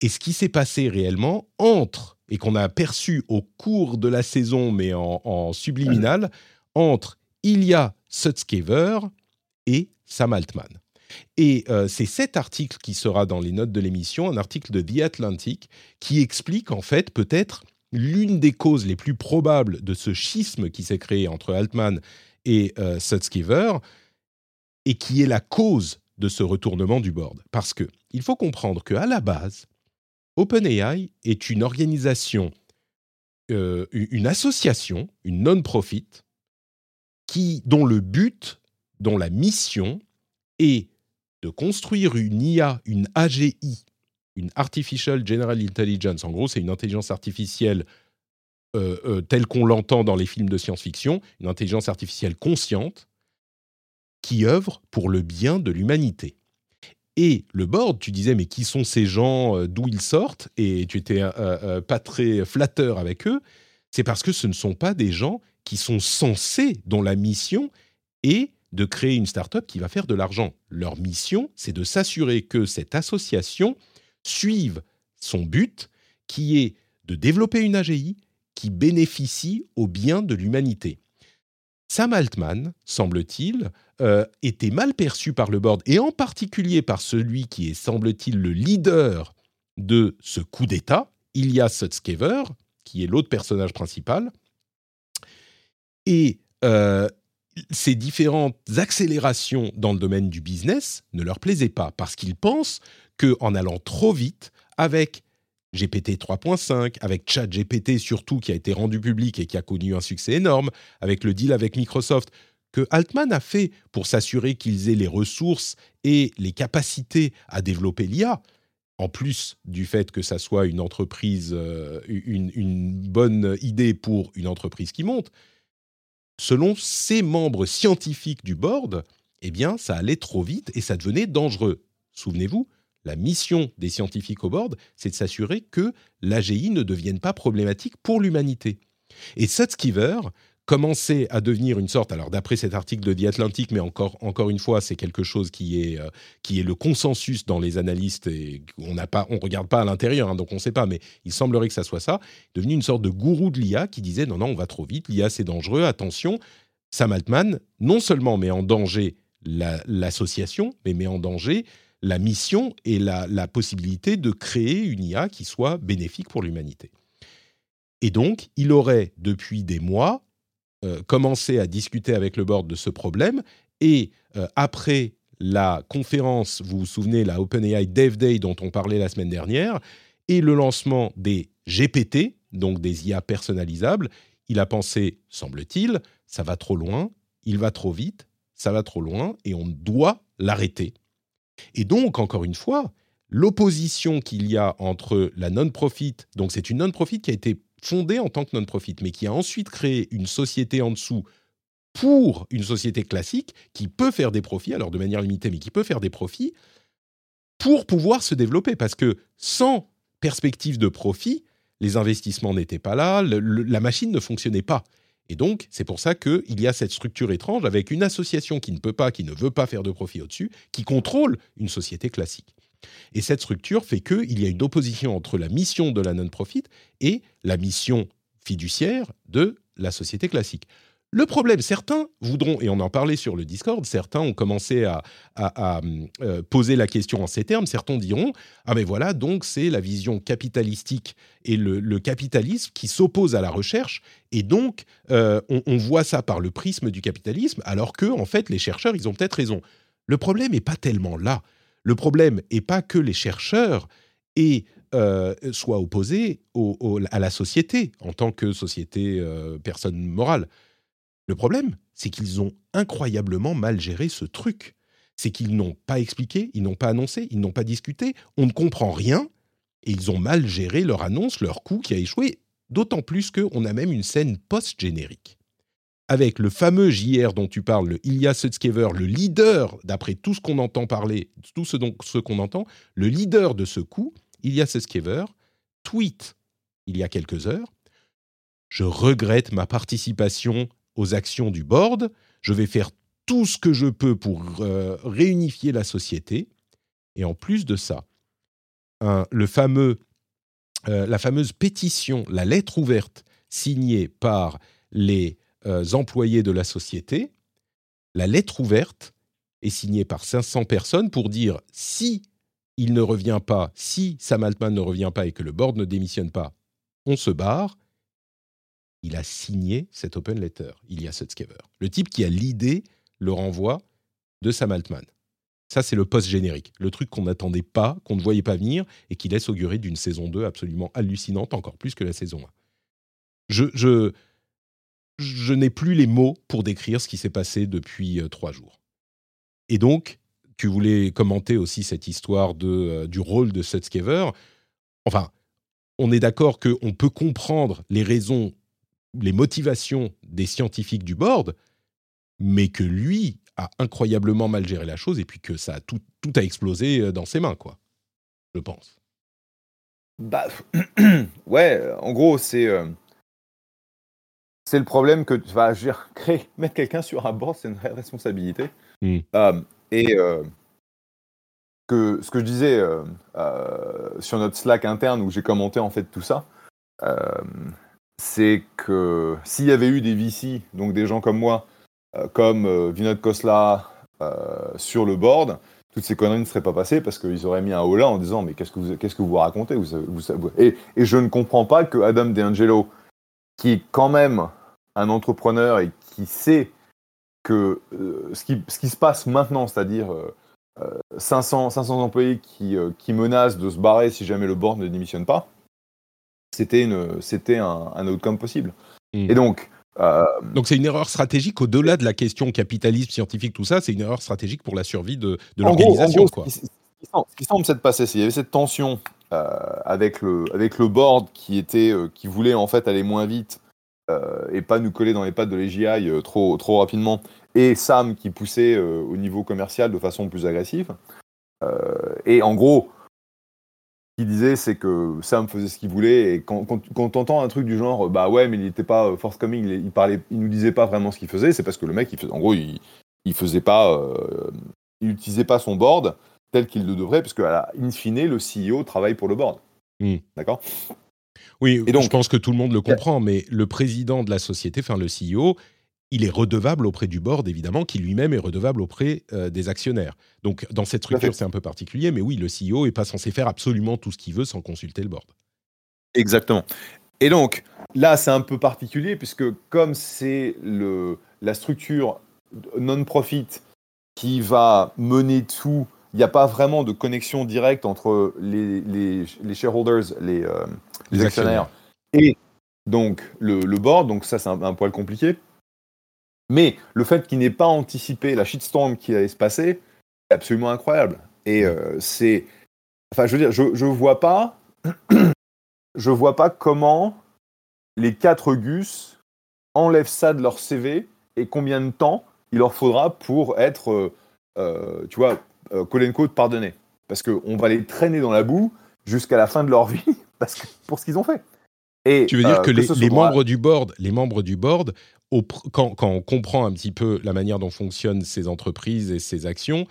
Speaker 2: Et ce qui s'est passé réellement entre, et qu'on a perçu au cours de la saison, mais en, subliminal, entre Ilya Sutskever et Sam Altman. Et euh, c'est cet article qui sera dans les notes de l'émission, un article de The Atlantic, qui explique en fait peut-être l'une des causes les plus probables de ce schisme qui s'est créé entre Altman et euh, Sutskever, et qui est la cause de ce retournement du board. Parce que il faut comprendre qu'à la base, OpenAI est une organisation, euh, une association, une non-profit, dont le but, dont la mission est de construire une IA, une AGI, une Artificial General Intelligence. En gros, c'est une intelligence artificielle euh, euh, telle qu'on l'entend dans les films de science-fiction, une intelligence artificielle consciente qui œuvre pour le bien de l'humanité. Et le board, tu disais, mais qui sont ces gens, euh, d'où ils sortent Et tu étais euh, euh, pas très flatteur avec eux. C'est parce que ce ne sont pas des gens qui sont censés, dont la mission est de créer une start-up qui va faire de l'argent. Leur mission, c'est de s'assurer que cette association suive son but, qui est de développer une AGI qui bénéficie au bien de l'humanité. Sam Altman, semble-t-il, euh, était mal perçu par le board, et en particulier par celui qui est, semble-t-il, le leader de ce coup d'État, Ilya Sutskever, qui est l'autre personnage principal. Et euh, ces différentes accélérations dans le domaine du business ne leur plaisaient pas, parce qu'ils pensent qu'en allant trop vite, avec GPT 3.5, avec ChatGPT surtout, qui a été rendu public et qui a connu un succès énorme, avec le deal avec Microsoft, que Altman a fait pour s'assurer qu'ils aient les ressources et les capacités à développer l'IA, en plus du fait que ça soit une entreprise, euh, une, une bonne idée pour une entreprise qui monte, selon ses membres scientifiques du board, eh bien, ça allait trop vite et ça devenait dangereux. Souvenez-vous, la mission des scientifiques au board, c'est de s'assurer que l'AGI ne devienne pas problématique pour l'humanité. Et Sutskever commençait à devenir une sorte, alors d'après cet article de The Atlantic, mais encore, encore une fois, c'est quelque chose qui est, euh, qui est le consensus dans les analystes, et on on regarde pas à l'intérieur, hein, donc on ne sait pas, mais il semblerait que ça soit ça, devenu une sorte de gourou de l'IA qui disait non, non, on va trop vite, l'IA c'est dangereux, attention. Sam Altman, non seulement met en danger la- l'association, mais met en danger la mission et la, possibilité de créer une IA qui soit bénéfique pour l'humanité. Et donc, il aurait, depuis des mois, euh, commencé à discuter avec le board de ce problème. Et euh, après la conférence, vous vous souvenez, la OpenAI Dev Day dont on parlait la semaine dernière, et le lancement des GPT, donc des IA personnalisables, il a pensé, semble-t-il, ça va trop loin, il va trop vite, ça va trop loin, et on doit l'arrêter. Et donc, encore une fois, l'opposition qu'il y a entre la non-profit, donc c'est une non-profit qui a été fondée en tant que non-profit, mais qui a ensuite créé une société en dessous pour une société classique qui peut faire des profits, alors de manière limitée, mais qui peut faire des profits pour pouvoir se développer. Parce que sans perspective de profit, les investissements n'étaient pas là, la machine ne fonctionnait pas. Et donc, c'est pour ça qu'il y a cette structure étrange avec une association qui ne peut pas, qui ne veut pas faire de profit au-dessus, qui contrôle une société classique. Et cette structure fait qu'il y a une opposition entre la mission de la non-profit et la mission fiduciaire de la société classique. Le problème, certains voudront, et on en parlait sur le Discord, certains ont commencé à, euh, poser la question en ces termes, certains diront, ah mais voilà, donc c'est la vision capitalistique et le, capitalisme qui s'oppose à la recherche, et donc euh, on, voit ça par le prisme du capitalisme, alors que en fait les chercheurs, ils ont peut-être raison. Le problème n'est pas tellement là. Le problème n'est pas que les chercheurs euh, soient opposés à la société en tant que société personne morale. Le problème, c'est qu'ils ont incroyablement mal géré ce truc. C'est qu'ils n'ont pas expliqué, ils n'ont pas annoncé, ils n'ont pas discuté, on ne comprend rien, et ils ont mal géré leur annonce, leur coup qui a échoué, d'autant plus qu'on a même une scène post-générique. avec le fameux JR dont tu parles, le Ilya Sutskever, le leader, d'après tout ce qu'on entend parler, tout ce, qu'on entend, le leader de ce coup, Ilya Sutskever, tweet il y a quelques heures Je regrette ma participation aux actions du board. Je vais faire tout ce que je peux pour euh, réunifier la société. Et en plus de ça, euh, la fameuse pétition, la lettre ouverte signée par les euh, employés de la société, la lettre ouverte est signée par 500 personnes pour dire si il ne revient pas, si Sam Altman ne revient pas et que le board ne démissionne pas, on se barre. Il a signé cette open letter, il y a Sutskever. Le type qui a l'idée le renvoi de Sam Altman. Ça, c'est le post-générique, le truc qu'on n'attendait pas, qu'on ne voyait pas venir, et qui laisse augurer d'une saison 2 absolument hallucinante, encore plus que la saison 1. Je, je, je n'ai plus les mots pour décrire ce qui s'est passé depuis euh, trois jours. Et donc, tu voulais commenter aussi cette histoire de, euh, du rôle de Sutskever. Enfin, on est d'accord qu'on peut comprendre les raisons, les motivations des scientifiques du board, mais que lui a incroyablement mal géré la chose et puis que ça a tout, tout a explosé euh, dans ses mains, quoi. Je pense.
Speaker 3: Bah, ouais, en gros, c'est euh, c'est le problème que tu vas créer, mettre quelqu'un sur un board, c'est une vraie responsabilité.
Speaker 2: Hmm.
Speaker 3: Euh, et que ce que je disais sur notre Slack interne où j'ai commenté en fait tout ça, c'est que s'il y avait eu des VC, donc des gens comme moi, euh, comme euh, Vinod Khosla euh, sur le board, toutes ces conneries ne seraient pas passées parce qu'ils auraient mis un haut en disant mais qu'est-ce que vous, racontez? Vous, et, je ne comprends pas que Adam DeAngelo, qui est quand même un entrepreneur et qui sait que ce, qui, ce, qui, se passe maintenant, c'est-à-dire 500, 500 employés qui, qui, menacent de se barrer si jamais le board ne démissionne pas, c'était, une, c'était un, un outcome possible. Hmm. Et donc,
Speaker 2: euh, Donc c'est une erreur stratégique au-delà de la question capitalisme, scientifique, tout ça, c'est une erreur stratégique pour la survie de, l'organisation.
Speaker 3: Ce, qui semble s'être passé, c'est qu'il y avait cette tension euh, avec, le, avec le board qui, était, euh, qui voulait en fait aller moins vite et pas nous coller dans les pattes de l'EGI trop, trop rapidement, et Sam qui poussait au niveau commercial de façon plus agressive. et en gros, qu'il disait, c'est que Sam faisait ce qu'il voulait. Et quand, quand, entend un truc du genre, bah ouais, mais il n'était pas forthcoming, il, il, parlait, il nous disait pas vraiment ce qu'il faisait, c'est parce que le mec, il faisait, en gros, il, il faisait pas, euh, il utilisait pas son board tel qu'il le devrait, parce que, in fine, le CEO travaille pour le board.
Speaker 2: Hmm.
Speaker 3: D'accord?
Speaker 2: Oui, et donc, je pense que tout le monde le comprend, mais le président de la société, enfin le CEO, il est redevable auprès du board, évidemment, qui lui-même est redevable auprès euh, des actionnaires. Donc, dans cette structure, c'est un peu particulier, mais oui, le CEO n'est pas censé faire absolument tout ce qu'il veut sans consulter le board.
Speaker 3: Exactement. Et donc, là, c'est un peu particulier, puisque comme c'est la structure non-profit qui va mener tout, il n'y a pas vraiment de connexion directe entre les, shareholders, les, euh, actionnaires, et donc le, board. Donc, ça, c'est un poil compliqué. Mais le fait qu'il n'ait pas anticipé la shitstorm qui allait se passer, c'est absolument incroyable. Et euh, c'est. Enfin, je veux dire, je, vois pas. je vois pas comment les quatre Gus enlèvent ça de leur CV et combien de temps il leur faudra pour être, euh, euh, tu vois, euh, pardonné. Parce qu'on va les traîner dans la boue jusqu'à la fin de leur vie pour ce qu'ils ont fait.
Speaker 2: Et, tu veux dire que, les, les membres du board, les membres du board quand, on comprend un petit peu la manière dont fonctionnent ces entreprises et ces actions,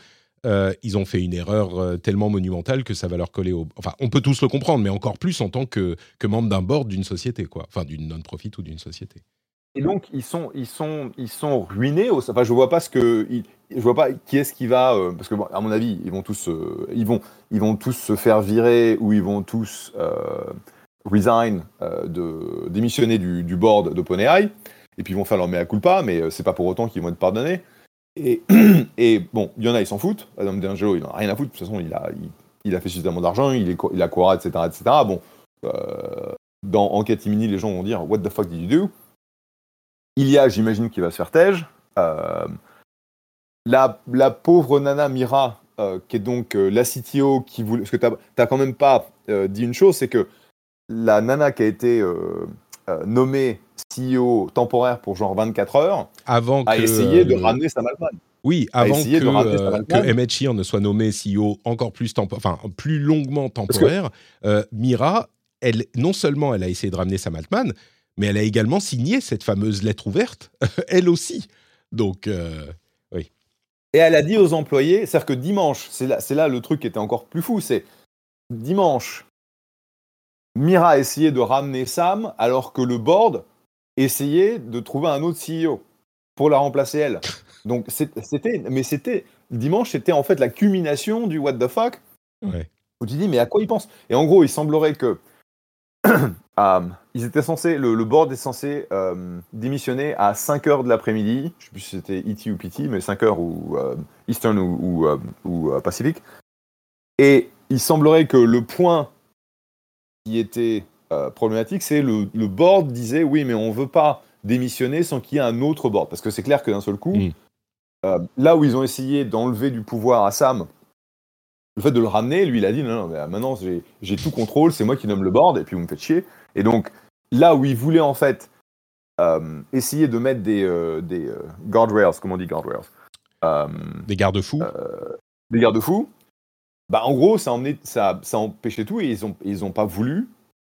Speaker 2: euh, ils ont fait une erreur euh, tellement monumentale que ça va leur coller au. Enfin, on peut tous le comprendre, mais encore plus en tant que, que membre d'un board d'une société, quoi. Enfin, d'une non-profit ou d'une société.
Speaker 3: Et donc, ils sont, ils sont, ils sont ruinés. Au... Enfin, je vois pas ce que, je vois pas qui est-ce qui va, euh, parce que à mon avis, ils vont tous, ils vont, ils vont tous se faire virer ou ils vont tous resign, de démissionner du, du board d'OpenAI et puis ils vont faire leur mea culpa, mais euh, c'est pas pour autant qu'ils vont être pardonnés. Et, bon, il y en a, ils s'en foutent. Adam D'Angelo, il n'en a rien à foutre. De toute façon, il a, il, a fait suffisamment d'argent, il, il a Quora, etc. etc. Bon, euh, dans Enquête Imini, les gens vont dire What the fuck did you do? Il y a, j'imagine, qui va se faire tège. Euh, la, la, pauvre Nana Mira, qui est donc la CTO qui voulait. Parce que tu quand même pas dit une chose, c'est que la Nana qui a été nommée CEO temporaire pour genre 24 heures,
Speaker 2: Avant
Speaker 3: a
Speaker 2: que,
Speaker 3: essayé de
Speaker 2: euh,
Speaker 3: ramener Sam Altman.
Speaker 2: Oui, avant que, euh, que
Speaker 3: Altman.
Speaker 2: Emmett Shear ne soit nommé CEO encore plus, enfin, plus longuement temporaire, euh, Mira, elle, non seulement elle a essayé de ramener Sam Altman, mais elle a également signé cette fameuse lettre ouverte, elle aussi. Donc, euh,
Speaker 3: Et elle a dit aux employés, c'est-à-dire que dimanche, c'est là, c'est là le truc qui était encore plus fou, c'est dimanche, Mira a essayé de ramener Sam alors que le board essayait de trouver un autre CEO pour la remplacer elle. Donc c'était, mais c'était dimanche, c'était en fait la culmination du what the fuck.
Speaker 2: ouais.
Speaker 3: Où tu dis mais à quoi ils pensent Et en gros, il semblerait que euh, ils étaient censés, le, le board est censé euh, démissionner à 5 heures de l'après-midi. Je sais plus si c'était ET ou PT, mais 5 heures ou euh, Eastern ou, ou, euh, ou, Pacific. Et il semblerait que le point qui était euh, problématique, c'est le, le board disait oui, mais on veut pas démissionner sans qu'il y ait un autre board. Parce que c'est clair que d'un seul coup,
Speaker 2: Mm.
Speaker 3: euh, là où ils ont essayé d'enlever du pouvoir à Sam, le fait de le ramener, lui, il a dit non, non, mais maintenant j'ai j'ai tout contrôle, c'est moi qui nomme le board, et puis vous me faites chier. Et donc, là où il voulait en fait euh, essayer de mettre des, des guardrails, comment on dit guardrails?
Speaker 2: Des garde-fous.
Speaker 3: des garde-fous, bah en gros, ça, a emmené- ça, ça empêchait tout et ils ont, ils ont pas voulu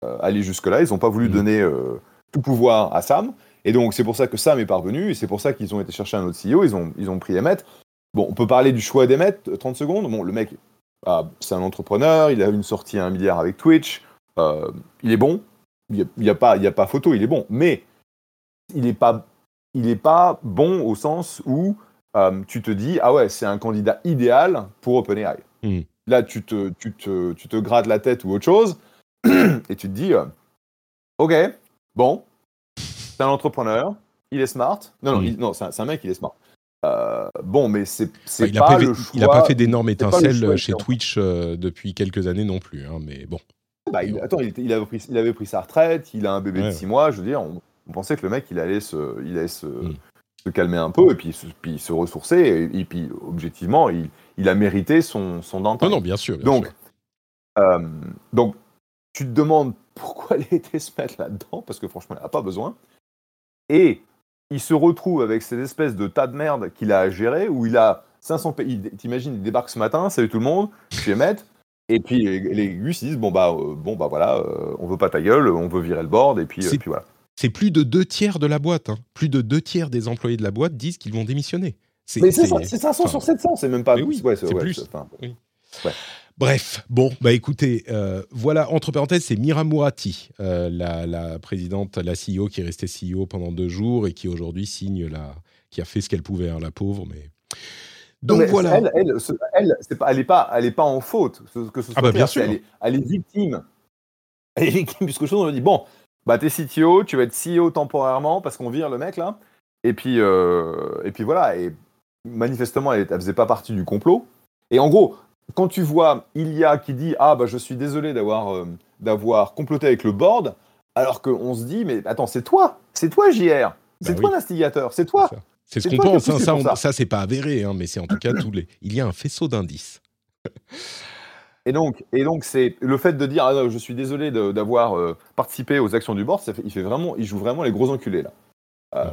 Speaker 3: euh, aller jusque-là, ils ont pas voulu
Speaker 2: Mhm.
Speaker 3: donner euh, tout pouvoir à Sam. Et donc, c'est pour ça que Sam est parvenu et c'est pour ça qu'ils ont été chercher un autre CEO, ils ont, ils ont pris Emmett. Bon, on peut parler du choix d'Emmett, euh, 30 secondes. Bon, le mec, ah, c'est un entrepreneur, il a une sortie à un milliard avec Twitch, euh, il est bon, il n'y a, y a, pas- y a pas photo, il est bon, mais il n'est pas, il est pas bon au sens où euh, tu te dis, ah ouais, c'est un candidat idéal pour OpenAI.
Speaker 2: Hmm.
Speaker 3: Là, tu te, tu, te, tu te grattes la tête ou autre chose, et tu te dis, euh, ok, bon, c'est un entrepreneur, il est smart. Non, non,
Speaker 2: Hmm.
Speaker 3: il- non c'est un, mec, il est smart. Euh, bon, mais c'est
Speaker 2: n'a
Speaker 3: pas le
Speaker 2: fait-
Speaker 3: choix.
Speaker 2: il a pas fait d'énormes étincelles
Speaker 3: choix
Speaker 2: chez. Twitch euh, depuis quelques années non plus. hein, mais bon.
Speaker 3: Bah, il, attends, il, avait pris, il avait pris sa retraite, il a un bébé
Speaker 2: Ouais,
Speaker 3: de
Speaker 2: ouais.
Speaker 3: 6 mois, je veux dire, on, on pensait que le mec, il allait se, il allait se,
Speaker 2: Mm.
Speaker 3: Se calmer un peu et puis, se- puis se ressourcer, et, et puis objectivement, il, il a mérité son, son.
Speaker 2: Non, non, bien sûr. bien
Speaker 3: donc,
Speaker 2: sûr.
Speaker 3: euh, donc, tu te demandes pourquoi elle a été se mettre là-dedans, parce que franchement, elle n'a pas besoin. Et il se retrouve avec cette espèce de tas de merde qu'il a à gérer, où il a 500 pays. T'imagines, il débarque ce matin, salut tout le monde, je suis Emmett, et puis les, les Gus ils disent, bon bah, euh, bon, bah voilà, euh, on veut pas ta gueule, on veut virer le board, et puis, euh, puis voilà.
Speaker 2: C'est plus de deux tiers de la boîte. hein. Plus de deux tiers des employés de la boîte disent qu'ils vont démissionner.
Speaker 3: Mais c'est ça, c'est 500
Speaker 2: enfin,
Speaker 3: sur 700, c'est même pas...
Speaker 2: oui,
Speaker 3: ouais,
Speaker 2: c'est
Speaker 3: ouais,
Speaker 2: plus.
Speaker 3: enfin,
Speaker 2: Bref, bon, bah écoutez, euh, voilà, entre parenthèses, c'est Mira Mourati, euh, la, la présidente, la CEO qui est restée CEO pendant deux jours et qui aujourd'hui signe la, qui a fait ce qu'elle pouvait, hein, la pauvre, mais. Donc
Speaker 3: mais
Speaker 2: voilà.
Speaker 3: Elle, elle, ce- elle, c'est pas, elle est pas, elle est pas en faute. Que ce soit
Speaker 2: Ah bah,
Speaker 3: clair,
Speaker 2: bien sûr.
Speaker 3: Elle est, elle est victime. Elle est victime puisque chose on lui dit bon, bah t'es CTO, tu vas être CEO temporairement parce qu'on vire le mec là. Et puis euh, et puis voilà. Et manifestement, elle, elle faisait pas partie du complot. Et en gros, quand tu vois Ilia qui dit ah bah je suis désolé d'avoir euh, d'avoir comploté avec le board, alors qu'on se dit mais attends c'est toi, c'est toi JR, c'est
Speaker 2: Bah
Speaker 3: toi
Speaker 2: oui.
Speaker 3: l'instigateur, c'est toi.
Speaker 2: C'est ce qu'on pense, hein, ça c'est pas avéré, hein, mais c'est en tout cas tous les. Il y a un faisceau d'indices.
Speaker 3: Et donc, et donc c'est le fait de dire ah, je suis désolé d'avoir euh, participé aux actions du board, ça fait, il fait vraiment, il joue vraiment les gros enculés là. Euh,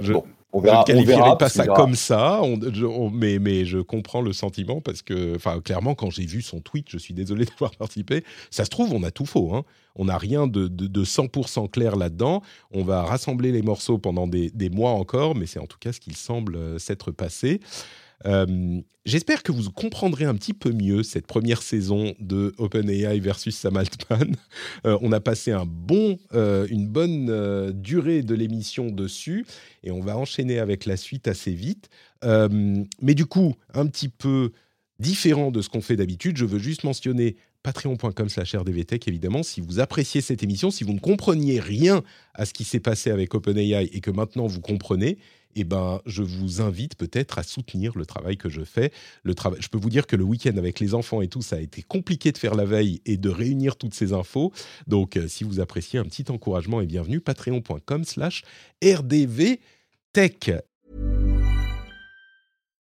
Speaker 2: Je-
Speaker 3: bon, on
Speaker 2: Je
Speaker 3: verra.
Speaker 2: ne
Speaker 3: on
Speaker 2: qualifierais
Speaker 3: verra,
Speaker 2: pas ça
Speaker 3: verra.
Speaker 2: comme ça, on- je- on- mais, mais je comprends le sentiment parce que, enfin, clairement, quand j'ai vu son tweet, je suis désolé d'avoir participé. Ça se trouve, on a tout faux. hein. On n'a rien de, de, de 100% clair là-dedans. On va rassembler les morceaux pendant des, des mois encore, mais c'est en tout cas ce qu'il semble euh, s'être passé. Euh, J'espère que vous comprendrez un petit peu mieux cette première saison de OpenAI versus Sam Altman. Euh, on a passé euh, une bonne durée de l'émission dessus et on va enchaîner avec la suite assez vite. Mais du coup, un petit peu différent de ce qu'on fait d'habitude, je veux juste mentionner patreon.com slash rdvtech, évidemment, si vous appréciez cette émission, si vous ne compreniez rien à ce qui s'est passé avec OpenAI et que maintenant vous comprenez, eh ben, je vous invite peut-être à soutenir le travail que je fais. Le je peux vous dire que le week-end avec les enfants et tout, ça a été compliqué de faire la veille et de réunir toutes ces infos. Donc, euh, si vous appréciez un petit encouragement et bienvenue, patreon.com slash rdvtech.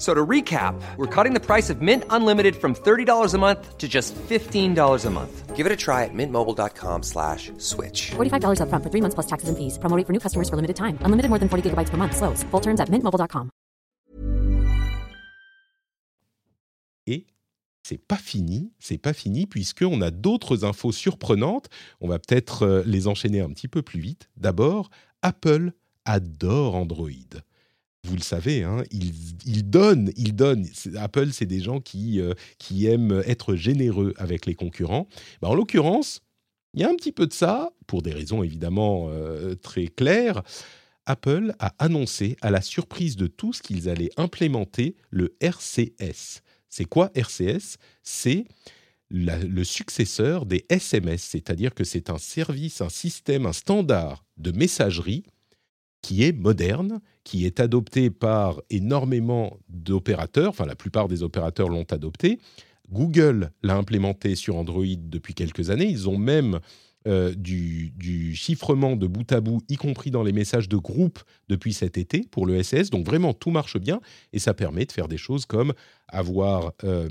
Speaker 4: So to recap, we're cutting the price of Mint Unlimited from $30 a month to just $15 a month. Give it a try at mintmobile.com slash switch.
Speaker 1: $45 upfront for three months plus taxes and fees. Promo rate for new customers for limited time. Unlimited more than 40 gigabytes per month. Slows. Full terms at mintmobile.com.
Speaker 2: Et c'est pas fini, c'est pas fini puisqu'on a d'autres infos surprenantes. On va peut-être euh, les enchaîner un petit peu plus vite. D'abord, Apple adore Android. Vous le savez, hein, ils, donnent, ils donnent. Apple, c'est des gens qui, euh, qui aiment être généreux avec les concurrents. Bah, en l'occurrence, il y a un petit peu de ça, pour des raisons évidemment euh, très claires. Apple a annoncé, à la surprise de tous, qu'ils allaient implémenter le RCS. C'est quoi RCS C'est le successeur des SMS, c'est-à-dire que c'est un service, un système, un standard de messagerie qui est moderne, qui est adopté par énormément d'opérateurs, enfin la plupart des opérateurs l'ont adopté. Google l'a implémenté sur Android depuis quelques années. Ils ont même euh, du, chiffrement de bout à bout, y compris dans les messages de groupe depuis cet été pour le SS. Donc vraiment, tout marche bien et ça permet de faire des choses comme avoir euh,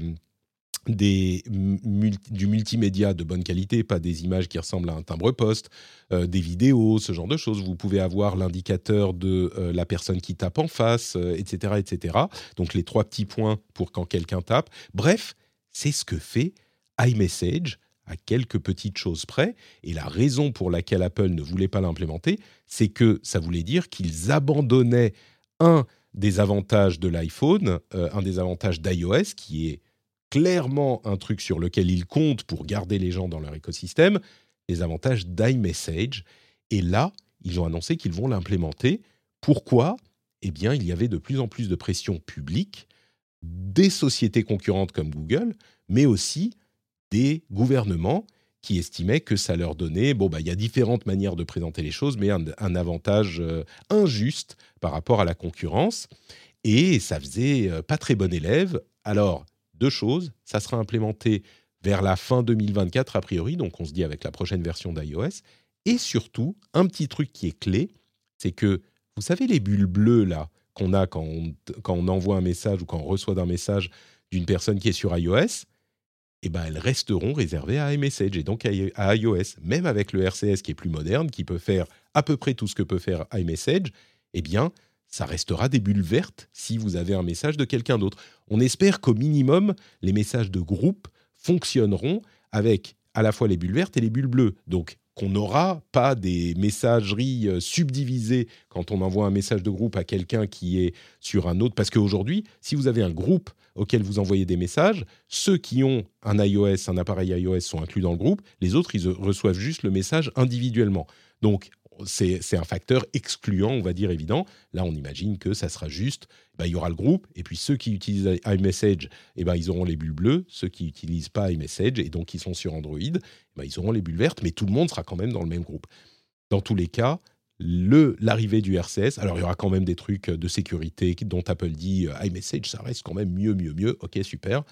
Speaker 2: du multimédia de bonne qualité, pas des images qui ressemblent à un timbre-poste, euh, des vidéos, ce genre de choses. Vous pouvez avoir l'indicateur de euh, la personne qui tape en face, euh, etc., etc. Donc les trois petits points pour quand quelqu'un tape. Bref, c'est ce que fait iMessage à quelques petites choses près. Et la raison pour laquelle Apple ne voulait pas l'implémenter, c'est que ça voulait dire qu'ils abandonnaient un des avantages de l'iPhone, un des avantages d'iOS, qui est clairement un truc sur lequel ils comptent pour garder les gens dans leur écosystème, les avantages d'iMessage. Et là, ils ont annoncé qu'ils vont l'implémenter. Pourquoi? Eh bien, il y avait de plus en plus de pression publique des sociétés concurrentes comme Google, mais aussi des gouvernements qui estimaient que ça leur donnait, bon, bah, il y a différentes manières de présenter les choses, mais un, un avantage euh, injuste par rapport à la concurrence. Et ça faisait euh, pas très bon élève. Alors, deux choses, ça sera implémenté vers la fin 2024 a priori, donc on se dit avec la prochaine version d'iOS. Et surtout, un petit truc qui est clé, c'est que, vous savez, les bulles bleues là qu'on a quand on, envoie un message ou quand on reçoit un message d'une personne qui est sur iOS, eh ben, elles resteront réservées à iMessage et donc à iOS. Même avec le RCS qui est plus moderne, qui peut faire à peu près tout ce que peut faire iMessage, eh bien, ça restera des bulles vertes si vous avez un message de quelqu'un d'autre. On espère qu'au minimum, les messages de groupe fonctionneront avec à la fois les bulles vertes et les bulles bleues. Donc, qu'on n'aura pas des messageries euh, subdivisées quand on envoie un message de groupe à quelqu'un qui est sur un autre. Parce qu'aujourd'hui, si vous avez un groupe auquel vous envoyez des messages, ceux qui ont un iOS, un appareil iOS sont inclus dans le groupe, les autres, ils reçoivent juste le message individuellement. Donc, c'est un facteur excluant, on va dire, évident. Là, on imagine que ça sera juste, bah, il y aura le groupe, et puis ceux qui utilisent iMessage, eh ben, ils auront les bulles bleues, ceux qui n'utilisent pas iMessage, et donc qui sont sur Android, eh ben, ils auront les bulles vertes, mais tout le monde sera quand même dans le même groupe. Dans tous les cas, le- l'arrivée du RCS, alors il y aura quand même des trucs de sécurité dont Apple dit euh, iMessage, ça reste quand même mieux, mieux, mieux, ok, super,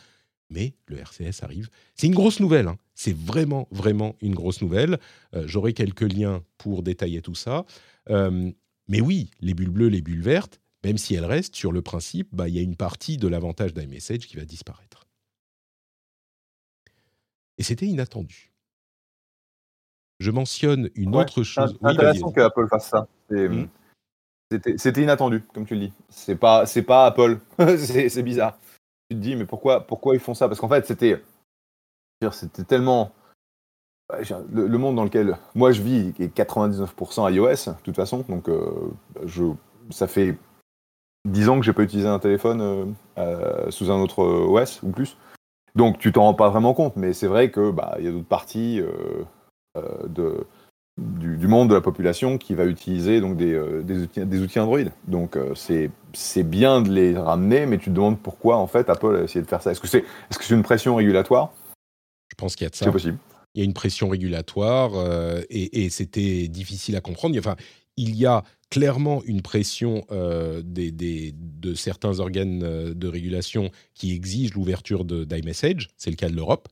Speaker 2: mais le RCS arrive. C'est une grosse nouvelle, hein. c'est vraiment, vraiment une grosse nouvelle. Euh, J'aurai quelques liens pour détailler tout ça. Euh, mais oui, les bulles bleues, les bulles vertes, même si elles restent, sur le principe, bah, il y a une partie de l'avantage d'iMessage qui va disparaître. Et c'était inattendu. Je mentionne une
Speaker 3: Ouais,
Speaker 2: autre
Speaker 3: C'est
Speaker 2: chose. Oui,
Speaker 3: intéressant
Speaker 2: vas-y.
Speaker 3: que Apple fasse ça. C'est-
Speaker 2: Mhm.
Speaker 3: C'était inattendu, comme tu le dis. C'est pas, c'est pas Apple. c'est c'est bizarre. Tu te dis, mais pourquoi, pourquoi ils font ça? Parce qu'en fait, c'était, tellement le, le monde dans lequel moi je vis est 99% iOS, de toute façon. Donc, euh, je, ça fait 10 ans que j'ai pas utilisé un téléphone euh, euh, sous un autre OS ou plus. Donc, tu t'en rends pas vraiment compte. Mais c'est vrai que bah, il y a d'autres parties euh, euh, de du, du monde de la population qui va utiliser donc des, euh, des, outils, des outils Android. Donc euh, c'est c'est bien de les ramener, mais tu te demandes pourquoi en fait Apple a essayé de faire ça. Est-ce que c'est est-ce que c'est une pression régulatoire?
Speaker 2: Je pense qu'il y a de ça.
Speaker 3: C'est possible.
Speaker 2: il y a une pression régulatoire euh, et, et c'était difficile à comprendre. Enfin, il y a clairement une pression des, de certains organes de régulation qui exigent l'ouverture d'iMessage, c'est le cas de l'Europe.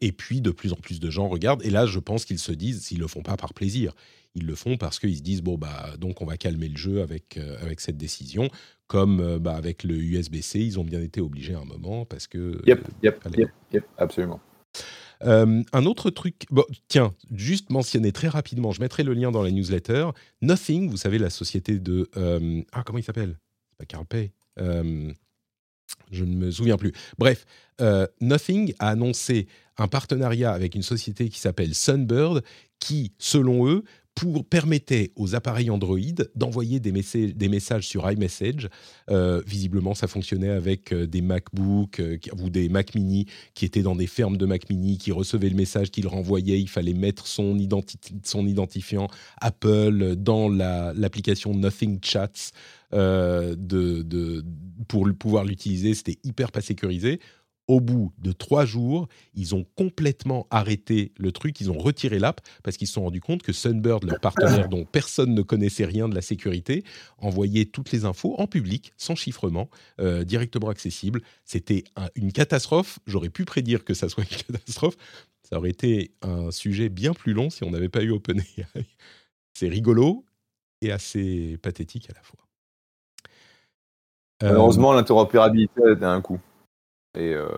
Speaker 2: et puis de plus en plus de gens regardent. Et là, je pense qu'ils se disent, s'ils le font pas par plaisir, ils le font parce qu'ils se disent bon bah donc on va calmer le jeu avec avec cette décision comme bah, avec le USB-C ils ont bien été obligés à un moment parce que
Speaker 3: yep, yep, yep, absolument
Speaker 2: un autre truc, tiens, juste mentionner très rapidement, je mettrai le lien dans la newsletter. Nothing, vous savez, la société de. ah, comment il s'appelle? Pas CarPay. je ne me souviens plus. Bref, Nothing a annoncé un partenariat avec une société qui s'appelle Sunbird, qui, selon eux, pour, permettait aux appareils Android d'envoyer des, messages sur iMessage. Euh, visiblement, ça fonctionnait avec euh, des MacBook euh, ou des Mac Mini qui étaient dans des fermes de Mac Mini, qui recevaient le message, qu'ils renvoyaient. Il fallait mettre son, identifiant Apple dans l'application Nothing Chats pour pouvoir l'utiliser. C'était hyper pas sécurisé au bout de trois jours, ils ont complètement arrêté le truc, ils ont retiré l'app parce qu'ils se sont rendus compte que Sunbird, leur partenaire dont personne ne connaissait rien de la sécurité, envoyait toutes les infos en public, sans chiffrement, euh, directement accessible. C'était une catastrophe. J'aurais pu prédire que ça soit une catastrophe. Ça aurait été un sujet bien plus long si on n'avait pas eu OpenAI. C'est rigolo et assez pathétique à la fois.
Speaker 3: Heureusement, l'interopérabilité a un coup. Et euh,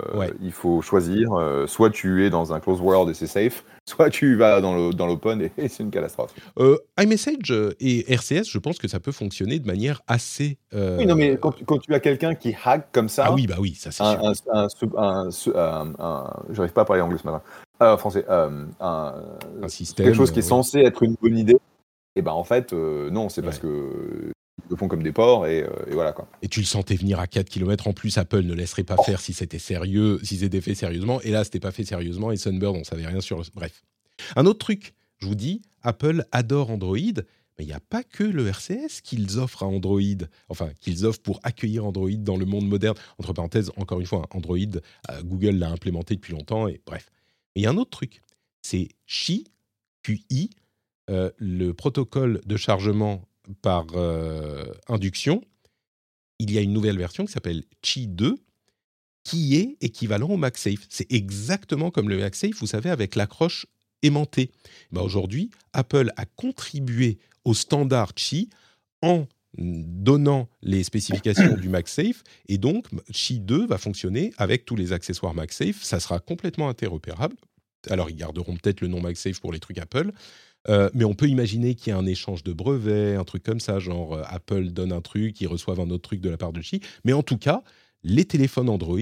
Speaker 3: il faut choisir. Euh, soit tu es dans un close world et c'est safe, soit tu vas dans l'open dans et, c'est une catastrophe.
Speaker 2: Euh, iMessage et RCS, je pense que ça peut fonctionner de manière assez.
Speaker 3: Oui, non, mais quand, tu as quelqu'un qui hack comme ça.
Speaker 2: Ah oui, bah oui, ça c'est
Speaker 3: sûr. J'arrive pas à parler anglais ce matin. français. un, système. Quelque chose qui est censé être une bonne idée. Et ben en fait, non, c'est parce que le font comme des porcs et, euh, voilà quoi.
Speaker 2: Et tu le sentais venir à 4 km en plus, Apple ne laisserait pas faire si c'était sérieux, si c'était fait sérieusement. Et là, c'était pas fait sérieusement et Sunbird, on savait rien sur. Bref. Un autre truc, je vous dis, Apple adore Android, mais il n'y a pas que le RCS qu'ils offrent à Android, enfin qu'ils offrent pour accueillir Android dans le monde moderne. Entre parenthèses, encore une fois, Android, euh, Google l'a implémenté depuis longtemps et bref. il y a un autre truc, c'est Qi, QI, euh, le protocole de chargement par euh, induction, il y a une nouvelle version qui s'appelle Qi 2 qui est équivalent au MagSafe. C'est exactement comme le MagSafe, vous savez, avec l'accroche aimantée. Ben Aujourd'hui, Apple a contribué au standard Qi en donnant les spécifications du MagSafe et donc Qi 2 va fonctionner avec tous les accessoires MagSafe. Ça sera complètement interopérable. Alors ils garderont peut-être le nom MagSafe pour les trucs Apple, euh, mais on peut imaginer qu'il y a un échange de brevets, un truc comme ça, genre euh, Apple donne un truc, ils reçoivent un autre truc de la part de Qi. Mais en tout cas, les téléphones Android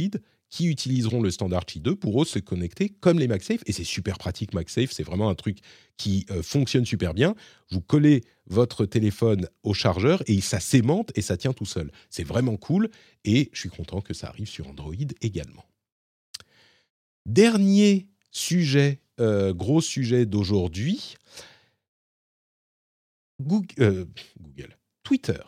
Speaker 2: qui utiliseront le standard Qi 2 pourront se connecter comme les MagSafe. Et c'est super pratique, MagSafe. C'est vraiment un truc qui euh, fonctionne super bien. Vous collez votre téléphone au chargeur et ça s'aimante et ça tient tout seul. C'est vraiment cool. Et je suis content que ça arrive sur Android également. Dernier sujet, gros sujet d'aujourd'hui. Euh, Google, Twitter.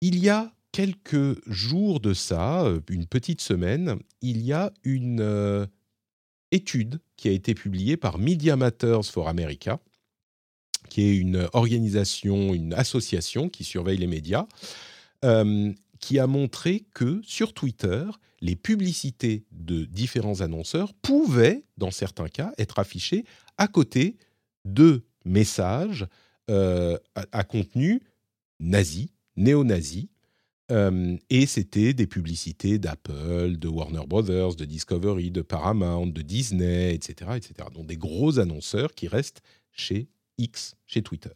Speaker 2: Il y a quelques jours de ça, euh, une petite semaine, il y a une euh, étude qui a été publiée par Media Matters for America, qui est une organisation, une association qui surveille les médias, qui a montré que sur Twitter, les publicités de différents annonceurs pouvaient, dans certains cas, être affichées à côté de messages euh, à, contenu nazi, néo-nazi. Euh, et c'était des publicités d'Apple, de Warner Brothers, de Discovery, de Paramount, de Disney, etc., etc. Donc des gros annonceurs qui restent chez X, chez Twitter.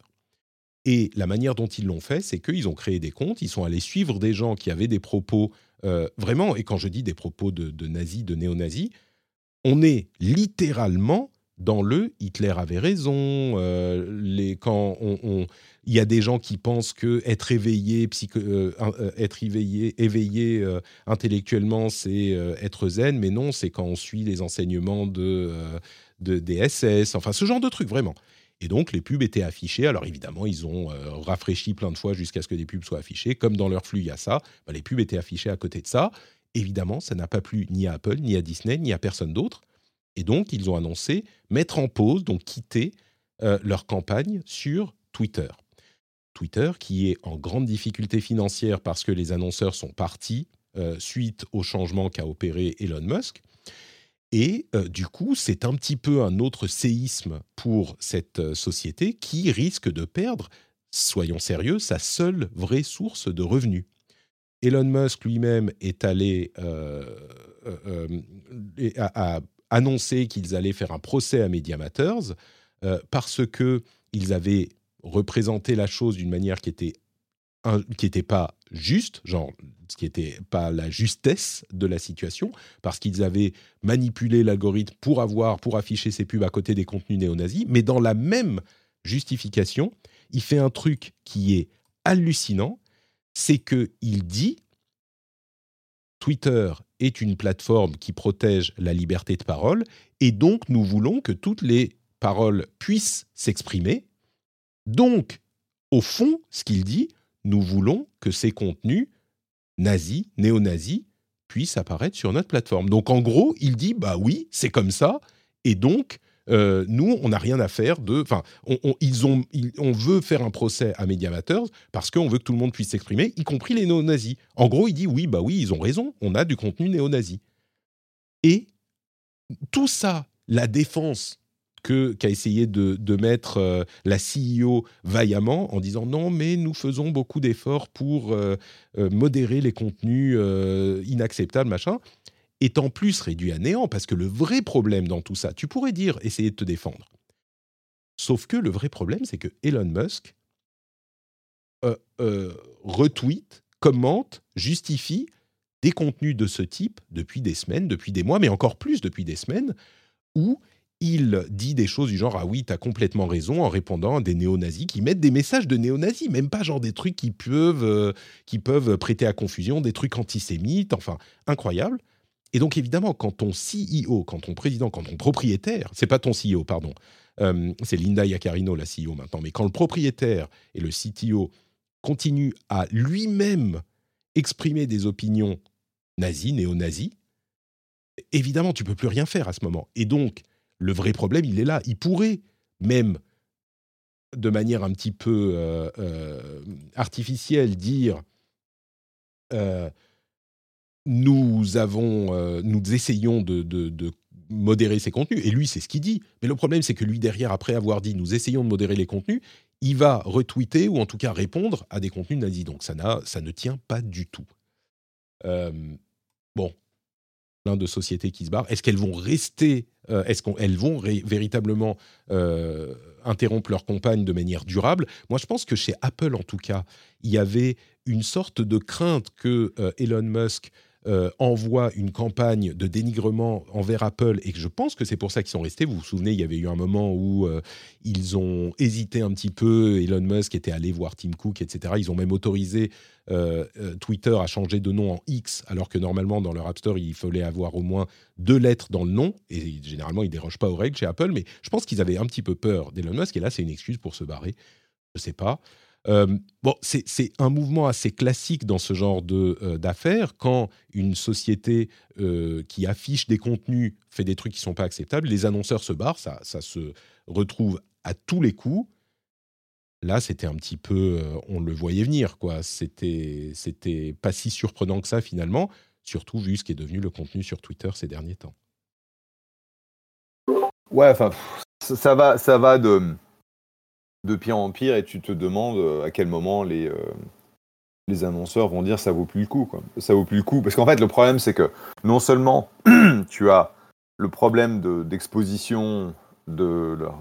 Speaker 2: Et la manière dont ils l'ont fait, c'est qu'ils ont créé des comptes, ils sont allés suivre des gens qui avaient des propos euh, vraiment, et quand je dis des propos de, de nazis, de néo-nazis, on est littéralement dans le Hitler avait raison. Euh, les, quand on, il y a des gens qui pensent que être éveillé, euh, euh, être éveillé, intellectuellement, c'est être zen, mais non, c'est quand on suit les enseignements de, de, des SS, enfin ce genre de trucs vraiment. Et donc les pubs étaient affichées. Alors évidemment, ils ont rafraîchi plein de fois jusqu'à ce que des pubs soient affichées. Comme dans leur flux, il y a ça. Bah, les pubs étaient affichées à côté de ça. Évidemment, ça n'a pas plu ni à Apple, ni à Disney, ni à personne d'autre. Et donc, ils ont annoncé mettre en pause, donc quitter euh, leur campagne sur Twitter. Twitter qui est en grande difficulté financière parce que les annonceurs sont partis euh, suite au changement qu'a opéré Elon Musk. Et euh, du coup, c'est un petit peu un autre séisme pour cette euh, société qui risque de perdre, soyons sérieux, sa seule vraie source de revenus. Elon Musk lui-même est allé a, annoncé qu'ils allaient faire un procès à Media Matters parce que ils avaient représenté la chose d'une manière qui était qui n'était pas juste, genre ce qui n'était pas la justesse de la situation, parce qu'ils avaient manipulé l'algorithme pour avoir, pour afficher ces pubs à côté des contenus néo-nazis, mais dans la même justification, il fait un truc qui est hallucinant, c'est que il dit Twitter est une plateforme qui protège la liberté de parole, et donc nous voulons que toutes les paroles puissent s'exprimer. Donc, au fond, ce qu'il dit, nous voulons que ces contenus nazis, néo-nazis, puissent apparaître sur notre plateforme. Donc en gros, il dit, bah oui, c'est comme ça, et donc euh, nous, on n'a rien à faire de. Enfin, on, ils ont, on veut faire un procès à Mediamateurs parce qu'on veut que tout le monde puisse s'exprimer, y compris les néo-nazis. En gros, il dit oui, bah oui, ils ont raison, on a du contenu néo-nazi. Et tout ça, la défense qu'a essayé de, mettre euh, la CEO vaillamment en disant non, mais nous faisons beaucoup d'efforts pour euh, modérer les contenus inacceptables, machin, est en plus réduit à néant parce que le vrai problème dans tout ça, tu pourrais dire essayer de te défendre. Sauf que le vrai problème, c'est que Elon Musk retweet, commente, justifie des contenus de ce type depuis des semaines, depuis des mois, mais encore plus depuis des semaines, où il dit des choses du genre Ah oui, t'as complètement raison en répondant à des néo-nazis qui mettent des messages de néo-nazis, même pas genre des trucs qui peuvent, euh, qui peuvent prêter à confusion, des trucs antisémites, enfin, incroyable. Et donc évidemment, quand ton CEO, quand ton président, quand ton propriétaire, c'est pas ton CEO, pardon, euh, c'est Linda Yacarino, la CEO maintenant, mais quand le propriétaire et le CTO continuent à lui-même exprimer des opinions nazies, néo-nazis, évidemment, tu peux plus rien faire à ce moment. Et donc, le vrai problème, il est là. Il pourrait même, de manière un petit peu euh, euh, artificielle, dire nous avons, nous essayons de, modérer ces contenus. Et lui, c'est ce qu'il dit. Mais le problème, c'est que lui, derrière, après avoir dit nous essayons de modérer les contenus, il va retweeter ou en tout cas répondre à des contenus nazis. Donc ça, ça ne tient pas du tout. bon, plein de sociétés qui se barrent. Est-ce qu'elles vont rester euh, Est-ce qu'elles vont véritablement euh, interrompre leur campagne de manière durable? Moi, je pense que chez Apple, en tout cas, il y avait une sorte de crainte que euh, Elon Musk euh, envoie une campagne de dénigrement envers Apple et que je pense que c'est pour ça qu'ils sont restés. Vous vous souvenez, il y avait eu un moment où euh, ils ont hésité un petit peu. Elon Musk était allé voir Tim Cook, etc. Ils ont même autorisé euh, Twitter à changer de nom en X, alors que normalement dans leur App Store il fallait avoir au moins deux lettres dans le nom. Et généralement ils dérogent pas aux règles chez Apple, mais je pense qu'ils avaient un petit peu peur d'Elon Musk et là c'est une excuse pour se barrer. Je sais pas. Euh, bon, c'est un mouvement assez classique dans ce genre euh, d'affaires. Quand une société euh, qui affiche des contenus fait des trucs qui ne sont pas acceptables, les annonceurs se barrent, ça, ça se retrouve à tous les coups. Là, c'était un petit peu, on le voyait venir, quoi. C'était, c'était pas si surprenant que ça finalement, surtout vu ce qui est devenu le contenu sur Twitter ces derniers temps.
Speaker 3: Ouais, enfin, ça va, ça va de de pire en pire et tu te demandes euh, à quel moment les, euh, les annonceurs vont dire ça vaut plus le coup. Quoi. Ça vaut plus le coup. Parce qu'en fait, le problème, c'est que non seulement tu as le problème d'exposition de, leur,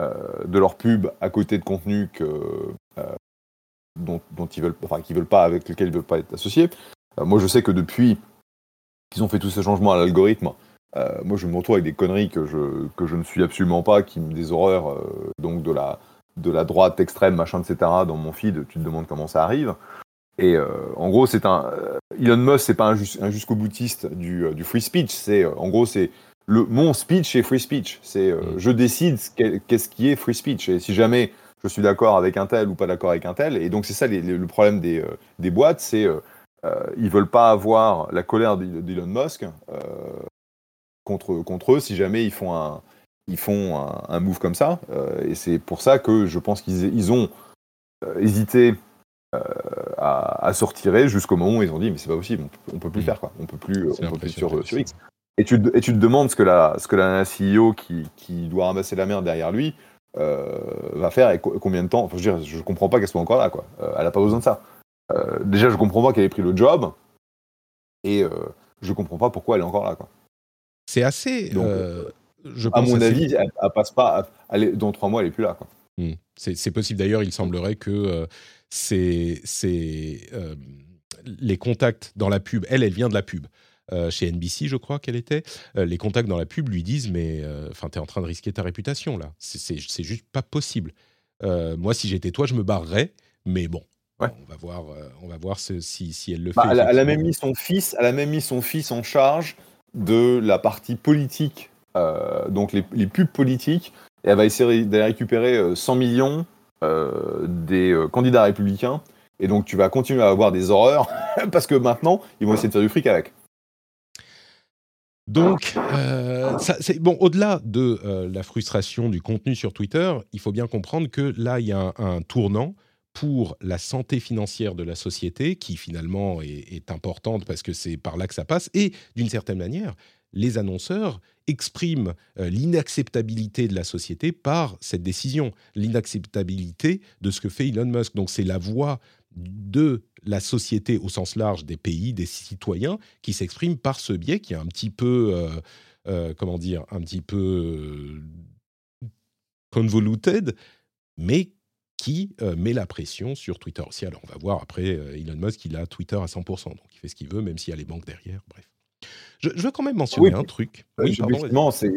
Speaker 3: euh, de leur pub à côté de contenu que, dont, dont, ils veulent, enfin, veulent pas, avec lequel ils veulent pas être associés. moi, je sais que depuis qu'ils ont fait tous ces changements à l'algorithme, moi, je me retrouve avec des conneries que je, que je ne suis absolument pas, qui me des horreurs, donc de la, de la droite extrême, machin, etc. dans mon feed, tu te demandes comment ça arrive. Et euh, en gros, c'est un euh, Elon Musk, c'est pas un, jusqu'au boutiste du, euh, du, free speech. C'est en gros, c'est le mon speech est free speech. C'est mm. je décide qu'est-ce qui est free speech. Et si jamais je suis d'accord avec un tel ou pas d'accord avec un tel, et donc c'est ça le problème des, des boîtes, c'est ils veulent pas avoir la colère d'Elon Musk contre contre eux si jamais ils font un ils font un, move comme ça. et c'est pour ça que je pense qu'ils ils ont hésité à, se retirer jusqu'au moment où ils ont dit mais c'est pas possible, on, peut plus mm. faire quoi, on peut plus, on peut plus sur, sur X. Et tu, et tu te demandes ce que la, ce que la CEO qui, qui doit ramasser la merde derrière lui euh, va faire et combien de temps. Enfin, je, veux dire, je comprends pas qu'elle soit encore là. Quoi. Euh, elle a pas besoin de ça. Euh, déjà, je comprends pas qu'elle ait pris le job et je comprends pas pourquoi elle est encore là. Quoi.
Speaker 2: C'est assez.
Speaker 3: Je à mon avis, elle, passe pas. dans trois mois, elle est plus là. Quoi.
Speaker 2: Hmm. C'est possible. D'ailleurs, il semblerait que c'est les contacts dans la pub. Elle, elle vient de la pub. Euh, chez NBC, je crois qu'elle était, euh, les contacts dans la pub lui disent Mais euh, enfin, tu es en train de risquer ta réputation là. C'est juste pas possible. moi, si j'étais toi, je me barrerais, mais bon. On va voir, on va voir si, si elle le bah,
Speaker 3: fait. Elle, a même mis son fils, elle a même mis son fils en charge de la partie politique, donc les, pubs politiques, et elle va essayer d'aller récupérer 100 millions des candidats républicains. Et donc tu vas continuer à avoir des horreurs parce que maintenant ils vont essayer de faire du fric avec.
Speaker 2: Donc, euh, bon. Au-delà de euh, la frustration du contenu sur Twitter, il faut bien comprendre que là, il y a un, tournant pour la santé financière de la société, qui finalement est, importante parce que c'est par là que ça passe, et d'une certaine manière, les annonceurs expriment euh, l'inacceptabilité de la société par cette décision, l'inacceptabilité de ce que fait Elon Musk. Donc c'est la voix de la société au sens large des pays, des citoyens, qui s'expriment par ce biais qui est un petit peu, euh, euh, comment dire, un petit peu euh, convoluted, mais qui met la pression sur Twitter aussi. Alors on va voir après, Elon Musk, il a Twitter à 100%, donc il fait ce qu'il veut, même s'il y a les banques derrière, bref. Je, veux quand même mentionner un truc.
Speaker 3: Oui, pardon. c'est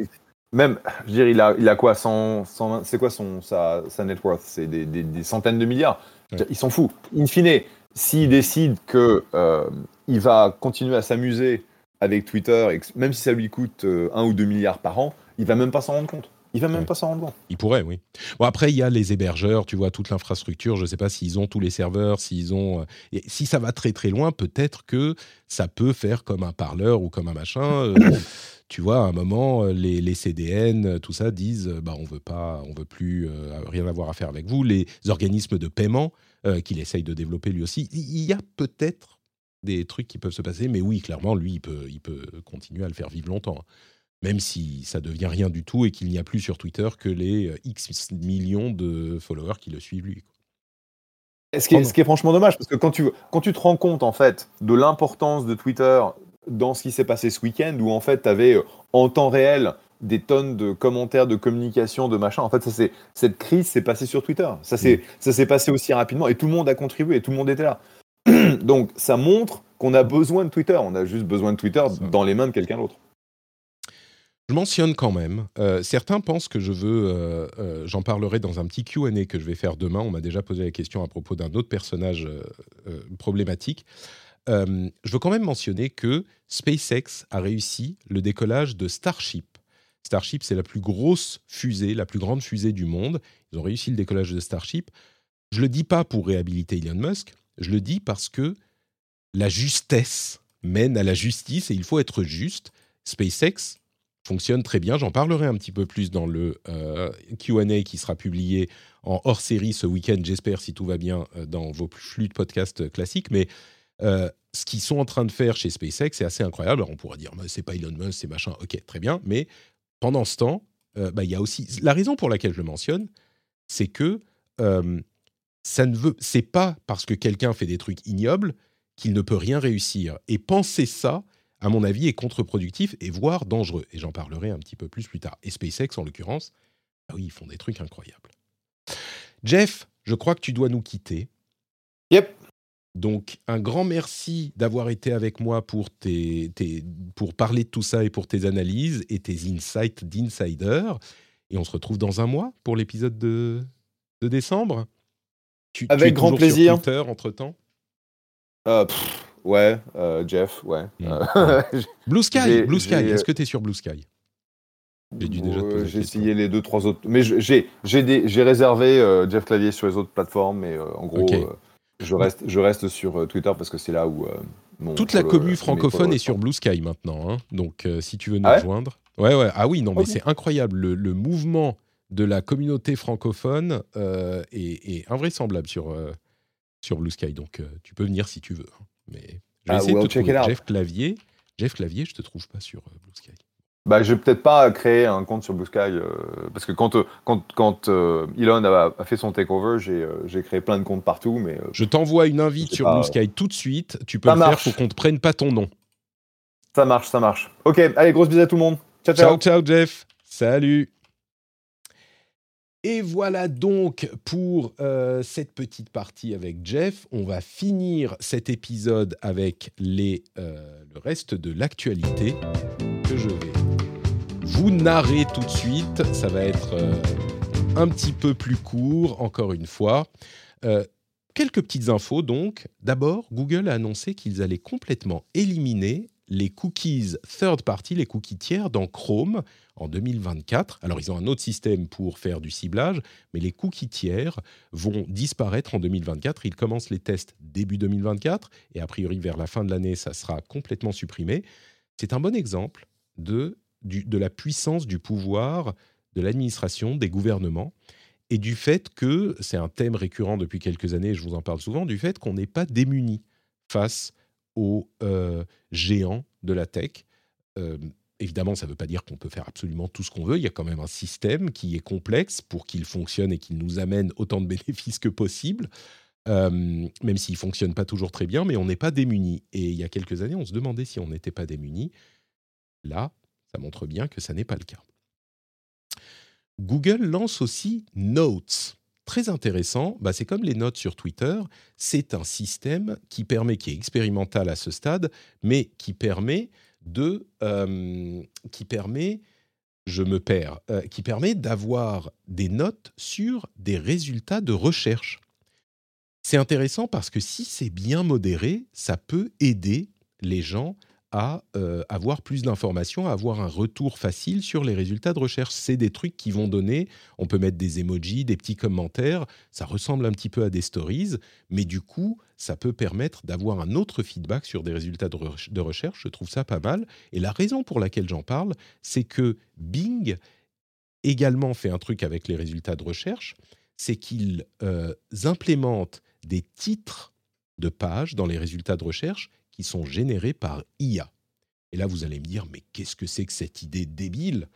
Speaker 3: même, je dire, il a, il a quoi C'est quoi son, sa, sa net worth? C'est des, des, centaines de milliards. Il s'en fout. In fine, s'il décide que euh, il va continuer à s'amuser avec Twitter, même si ça lui coûte 1 euh, ou 2 milliards par an, il va même pas s'en rendre compte. Il va même pas s'en rendre compte.
Speaker 2: Il pourrait, oui. Bon, après, il y a les hébergeurs, tu vois, toute l'infrastructure. Je ne sais pas s'ils ont tous les serveurs, s'ils ont. Euh, et si ça va très très loin, peut-être que ça peut faire comme un parleur ou comme un machin. tu vois, à un moment, les, les CDN, tout ça, disent bah, on veut pas, on veut plus rien avoir à faire avec vous. Les organismes de paiement euh, qu'il essaye de développer lui aussi. Il y a peut-être des trucs qui peuvent se passer, mais oui, clairement, lui, il peut, il peut continuer à le faire vivre longtemps. Même si ça devient rien du tout et qu'il n'y a plus sur Twitter que les euh, X millions de followers qui le suivent lui.
Speaker 3: Ce qui, est, ce qui est franchement dommage, parce que quand tu, quand tu te rends compte en fait de l'importance de Twitter dans ce qui s'est passé ce week-end, où en fait tu avais euh, en temps réel des tonnes de commentaires, de communication, de machin. En fait, ça cette crise s'est passée sur Twitter. Ça s'est, ça s'est passé aussi rapidement et tout le monde a contribué, et tout le monde était là. Donc, ça montre qu'on a besoin de Twitter. On a juste besoin de Twitter dans les mains de quelqu'un d'autre.
Speaker 2: Je mentionne quand même, euh, certains pensent que je veux, euh, euh, j'en parlerai dans un petit Q&A que je vais faire demain. On m'a déjà posé la question à propos d'un autre personnage problématique. je veux quand même mentionner que SpaceX a réussi le décollage de Starship Starship, c'est la plus grosse fusée, la plus grande fusée du monde. Ils ont réussi le décollage de Starship. Je le dis pas pour réhabiliter Elon Musk, je le dis parce que la justesse mène à la justice et il faut être juste. SpaceX fonctionne très bien. J'en parlerai un petit peu plus dans le euh, QA qui sera publié en hors série ce week-end, j'espère, si tout va bien, euh, dans vos flux de podcasts classiques. Mais euh, ce qu'ils sont en train de faire chez SpaceX, c'est assez incroyable. Alors on pourra dire, c'est pas Elon Musk, c'est machin. Ok, très bien. Mais pendant ce temps, euh, bah, il y a aussi la raison pour laquelle je le mentionne, c'est que ça ne veut, c'est pas parce que quelqu'un fait des trucs ignobles qu'il ne peut rien réussir. Et penser ça, à mon avis, est contre-productif et voire dangereux. Et j'en parlerai un petit peu plus plus tard. Et SpaceX, en l'occurrence, bah oui, ils font des trucs incroyables. Jeff, je crois que tu dois nous quitter.
Speaker 3: Yep.
Speaker 2: Donc, un grand merci d'avoir été avec moi pour, tes, pour parler de tout ça et pour tes analyses et tes insights d'insider. Et on se retrouve dans un mois pour l'épisode de, de décembre.
Speaker 3: Tu, avec grand plaisir.
Speaker 2: Sur Twitter entre-temps?
Speaker 3: Euh, Ouais, euh, Jeff, ouais. Hmm.
Speaker 2: Euh, Blue Sky, Blue Sky. Est-ce que tu es sur Blue Sky?
Speaker 3: J'ai essayé les deux, trois autres. Mais j'ai réservé Jeff Clavier sur les autres plateformes, mais en gros, je reste, je reste sur euh, Twitter parce que c'est là où. Euh,
Speaker 2: Toute la commu francophone est sur Blue Sky maintenant. Hein. Donc, euh, si tu veux nous ah rejoindre. Ouais, ouais. Ah oui, non, mais c'est incroyable. Le, le mouvement de la communauté francophone euh, est, est invraisemblable sur, euh, sur Blue Sky. Donc, euh, tu peux venir si tu veux. Mais je vais
Speaker 3: Ah,
Speaker 2: essayer de
Speaker 3: well,
Speaker 2: te
Speaker 3: check
Speaker 2: trouver. Jeff Clavier. Jeff Clavier, je te trouve pas sur euh, Blue Sky.
Speaker 3: Bah, je vais peut-être pas créer un compte sur Blue Sky euh, parce que quand, euh, quand, quand euh, Elon a, a fait son takeover, j'ai euh, créé plein de comptes partout, mais euh,
Speaker 2: Je t'envoie une invite sur
Speaker 3: pas-
Speaker 2: Blue Sky tout de suite. Tu peux le faire, faut qu'on te prenne pas ton nom.
Speaker 3: ça marche, ça marche. Ok, allez, grosse bise à tout le monde. Ciao, ciao.
Speaker 2: Ciao, ciao, Jeff. Salut. Et voilà donc pour euh, cette petite partie avec Jeff. On va finir cet épisode avec euh, le reste de l'actualité que je vais vous narrer tout de suite. Ça va être euh, un petit peu plus court, encore une fois. Quelques petites infos donc. D'abord, Google a annoncé qu'ils allaient complètement éliminer les cookies third party, les cookies tiers dans Chrome en 2024. Alors, ils ont un autre système pour faire du ciblage, mais les cookies tiers vont disparaître en 2024. Ils commencent les tests début 2024 et a priori, vers la fin de l'année, ça sera complètement supprimé. C'est un bon exemple de, de la puissance du pouvoir de l'administration, des gouvernements et du fait que, c'est un thème récurrent depuis quelques années, je vous en parle souvent, du fait qu'on n'est pas démuni face aux euh, géants de la tech. Euh, évidemment, ça ne veut pas dire qu'on peut faire absolument tout ce qu'on veut. Il y a quand même un système qui est complexe pour qu'il fonctionne et qu'il nous amène autant de bénéfices que possible, euh, même s'il ne fonctionne pas toujours très bien, mais on n'est pas démuni. Et il y a quelques années, on se demandait si on n'était pas démuni. Là, ça montre bien que ça n'est pas le cas. Google lance aussi Notes. Très intéressant, bah, c'est comme les notes sur Twitter, c'est un système qui permet, qui est expérimental à ce stade, mais qui permet de, euh, qui permet, je me perds, euh, qui permet d'avoir des notes sur des résultats de recherche. C'est intéressant parce que si c'est bien modéré, ça peut aider les gens à euh, avoir plus d'informations, à avoir un retour facile sur les résultats de recherche. C'est des trucs qui vont donner, on peut mettre des emojis, des petits commentaires, ça ressemble un petit peu à des stories, mais du coup, ça peut permettre d'avoir un autre feedback sur des résultats de, re- de recherche. Je trouve ça pas mal. Et la raison pour laquelle j'en parle, c'est que Bing également fait un truc avec les résultats de recherche, c'est qu'ils euh, implémentent des titres de pages dans les résultats de recherche qui sont générés par IA. Et là, vous allez me dire, mais qu'est-ce que c'est que cette idée débile?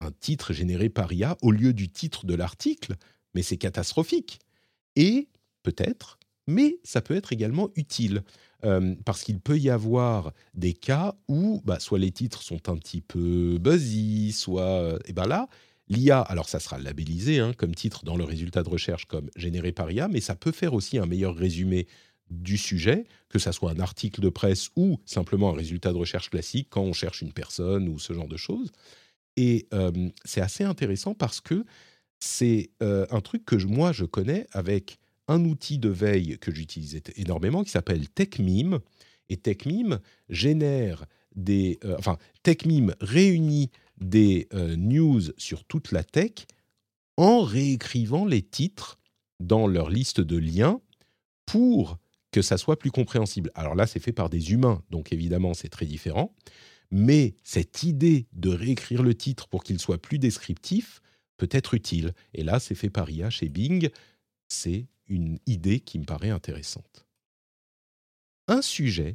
Speaker 2: Un titre généré par IA au lieu du titre de l'article? Mais c'est catastrophique. Et peut-être, mais ça peut être également utile. Euh, parce qu'il peut y avoir des cas où bah, soit les titres sont un petit peu buzzy, soit... et ben là, l'IA, alors ça sera labellisé hein, comme titre dans le résultat de recherche comme généré par IA, mais ça peut faire aussi un meilleur résumé du sujet, que ça soit un article de presse ou simplement un résultat de recherche classique quand on cherche une personne ou ce genre de choses. Et euh, c'est assez intéressant parce que c'est euh, un truc que moi je connais avec un outil de veille que j'utilisais énormément qui s'appelle TechMeme. Et TechMeme génère des. euh, enfin, TechMeme réunit des euh, news sur toute la tech en réécrivant les titres dans leur liste de liens pour que ça soit plus compréhensible. Alors là, c'est fait par des humains, donc évidemment, c'est très différent. Mais cette idée de réécrire le titre pour qu'il soit plus descriptif peut être utile. Et là, c'est fait par IA chez Bing. C'est une idée qui me paraît intéressante. Un sujet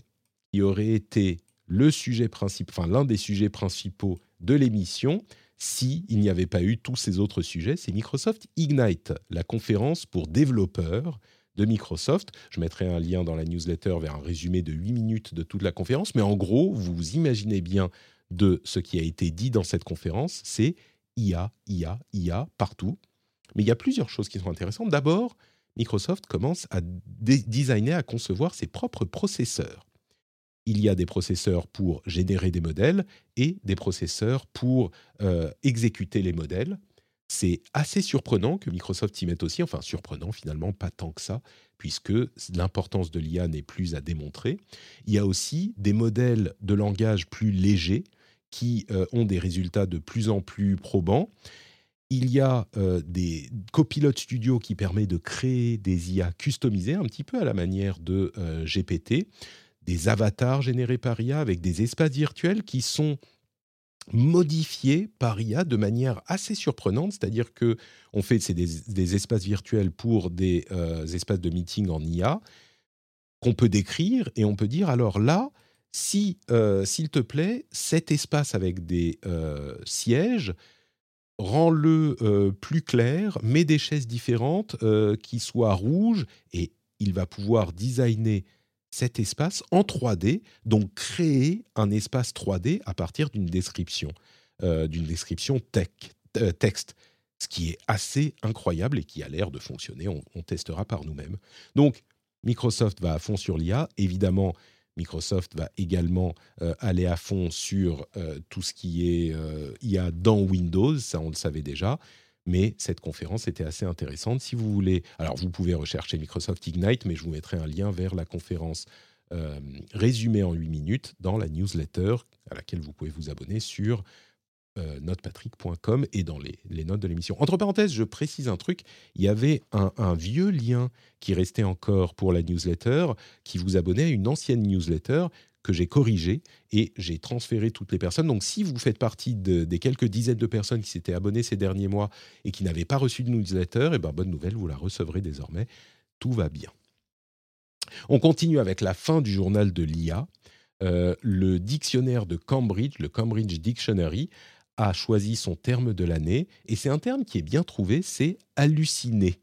Speaker 2: qui aurait été le sujet principal, enfin l'un des sujets principaux de l'émission, si il n'y avait pas eu tous ces autres sujets, c'est Microsoft Ignite, la conférence pour développeurs de Microsoft. Je mettrai un lien dans la newsletter vers un résumé de 8 minutes de toute la conférence, mais en gros, vous vous imaginez bien de ce qui a été dit dans cette conférence, c'est IA, IA, IA partout. Mais il y a plusieurs choses qui sont intéressantes. D'abord, Microsoft commence à designer, à concevoir ses propres processeurs. Il y a des processeurs pour générer des modèles et des processeurs pour euh, exécuter les modèles. C'est assez surprenant que Microsoft s'y mette aussi, enfin surprenant finalement, pas tant que ça, puisque l'importance de l'IA n'est plus à démontrer. Il y a aussi des modèles de langage plus légers qui euh, ont des résultats de plus en plus probants. Il y a euh, des copilotes studio qui permettent de créer des IA customisés, un petit peu à la manière de euh, GPT, des avatars générés par IA avec des espaces virtuels qui sont modifiés par IA de manière assez surprenante, c'est-à-dire que on fait c'est des, espaces virtuels pour des euh, espaces de meeting en IA qu'on peut décrire et on peut dire alors là, si s'il te plaît, cet espace avec des sièges, rends-le plus clair, mets des chaises différentes qui soient rouges et il va pouvoir designer cet espace en 3D, donc créer un espace 3D à partir d'une description, euh, d'une description euh, texte, ce qui est assez incroyable et qui a l'air de fonctionner. On, testera par nous-mêmes. Donc, Microsoft va à fond sur l'IA. Évidemment, Microsoft va également euh, aller à fond sur tout ce qui est IA dans Windows, ça on le savait déjà mais cette conférence était assez intéressante. Si vous voulez, alors vous pouvez rechercher Microsoft Ignite, mais je vous mettrai un lien vers la conférence euh, résumée en 8 minutes dans la newsletter à laquelle vous pouvez vous abonner sur euh, notepatrick.com et dans les, notes de l'émission. Entre parenthèses, je précise un truc, il y avait un, vieux lien qui restait encore pour la newsletter, qui vous abonnait à une ancienne newsletter que j'ai corrigé et j'ai transféré toutes les personnes. Donc si vous faites partie des quelques dizaines de personnes qui s'étaient abonnées ces derniers mois et qui n'avaient pas reçu de newsletter, et eh ben bonne nouvelle, vous la recevrez désormais. Tout va bien. On continue avec la fin du journal de l'IA. Euh, le dictionnaire de Cambridge, le Cambridge Dictionary, a choisi son terme de l'année et c'est un terme qui est bien trouvé, c'est halluciné.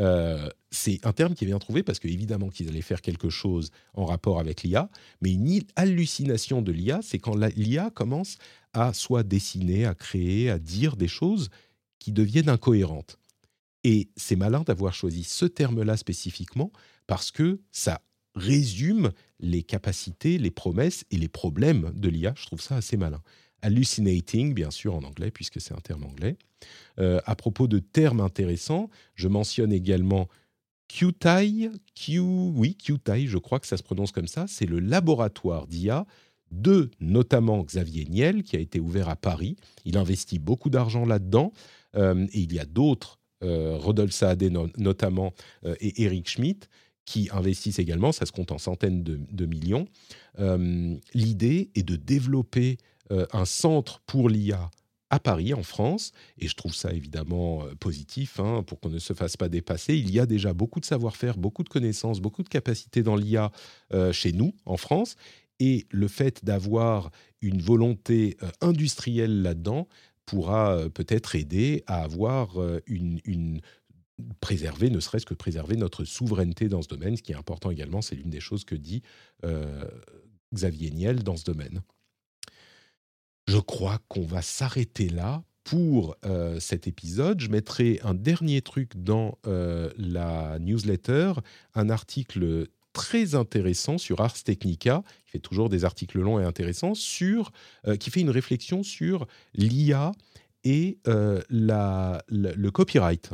Speaker 2: Euh, c'est un terme qui est bien trouvé parce qu'évidemment qu'ils allaient faire quelque chose en rapport avec l'IA, mais une hallucination de l'IA, c'est quand l'IA commence à soit dessiner, à créer, à dire des choses qui deviennent incohérentes. Et c'est malin d'avoir choisi ce terme-là spécifiquement parce que ça résume les capacités, les promesses et les problèmes de l'IA. Je trouve ça assez malin hallucinating, bien sûr en anglais, puisque c'est un terme anglais. Euh, à propos de termes intéressants, je mentionne également QTI, Q, oui, QTI, je crois que ça se prononce comme ça, c'est le laboratoire d'IA de notamment Xavier Niel, qui a été ouvert à Paris. Il investit beaucoup d'argent là-dedans, euh, et il y a d'autres, euh, Rodolphe Saadé notamment, et Eric Schmidt, qui investissent également, ça se compte en centaines de millions. L'idée est de développer euh, un centre pour l'IA à Paris, en France, et je trouve ça évidemment euh, positif hein, pour qu'on ne se fasse pas dépasser. Il y a déjà beaucoup de savoir-faire, beaucoup de connaissances, beaucoup de capacités dans l'IA euh, chez nous, en France, et le fait d'avoir une volonté industrielle là-dedans pourra peut-être aider à avoir une, une préserver, ne serait-ce que préserver notre souveraineté dans ce domaine, ce qui est important également, c'est l'une des choses que dit Xavier Niel dans ce domaine. Je crois qu'on va s'arrêter là pour euh, cet épisode. Je mettrai un dernier truc dans euh, la newsletter, un article très intéressant sur Ars Technica, qui fait toujours des articles longs et intéressants, sur, euh, qui fait une réflexion sur l'IA et le copyright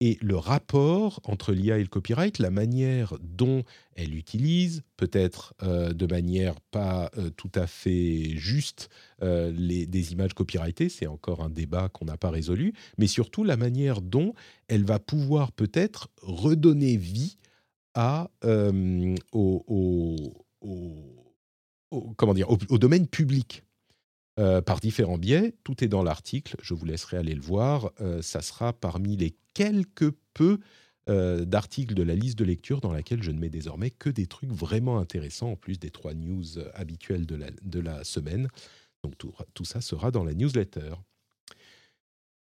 Speaker 2: et le rapport entre l'IA et le copyright, la manière dont elle utilise, peut-être euh, de manière pas euh, tout à fait juste, euh, les, des images copyrightées, c'est encore un débat qu'on n'a pas résolu, mais surtout la manière dont elle va pouvoir peut-être redonner vie à, au, comment dire, au domaine public. Euh, par différents biais. Tout est dans l'article, je vous laisserai aller le voir. Euh, ça sera parmi les quelques peu euh, d'articles de la liste de lecture dans laquelle je ne mets désormais que des trucs vraiment intéressants, en plus des trois news habituelles de la, de la semaine. Donc tout, tout, ça sera dans la newsletter.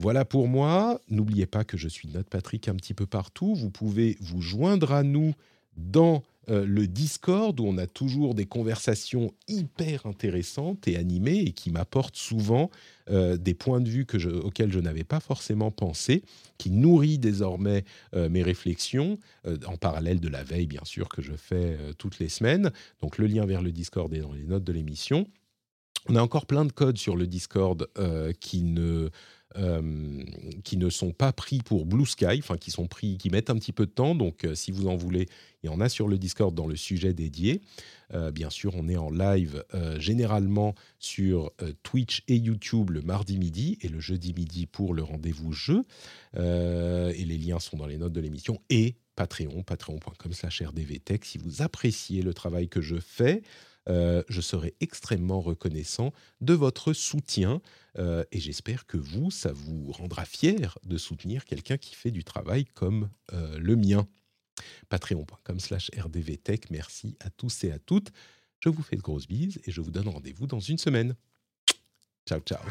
Speaker 2: Voilà pour moi. N'oubliez pas que je suis Note Patrick un petit peu partout. Vous pouvez vous joindre à nous dans euh, le Discord où on a toujours des conversations hyper intéressantes et animées et qui m'apportent souvent euh, des points de vue auxquels je n'avais pas forcément pensé, qui nourrit désormais euh, mes réflexions, en parallèle de la veille bien sûr que je fais toutes les semaines. Donc le lien vers le Discord est dans les notes de l'émission. On a encore plein de codes sur le Discord qui ne euh, qui ne sont pas pris pour Blue Sky, enfin qui sont pris, qui mettent un petit peu de temps. Donc, euh, si vous en voulez, il y en a sur le Discord dans le sujet dédié. Euh, bien sûr, on est en live généralement sur Twitch et YouTube le mardi midi et le jeudi midi pour le rendez-vous jeu. et les liens sont dans les notes de l'émission et Patreon, patreon.com/rdvtech. Si vous appréciez le travail que je fais, Euh, je serai extrêmement reconnaissant de votre soutien euh, et j'espère que vous, ça vous rendra fier de soutenir quelqu'un qui fait du travail comme euh, le mien. Patreon.com slash rdvtech. Merci à tous et à toutes. Je vous fais de grosses bises et je vous donne rendez-vous dans une semaine. Ciao, ciao.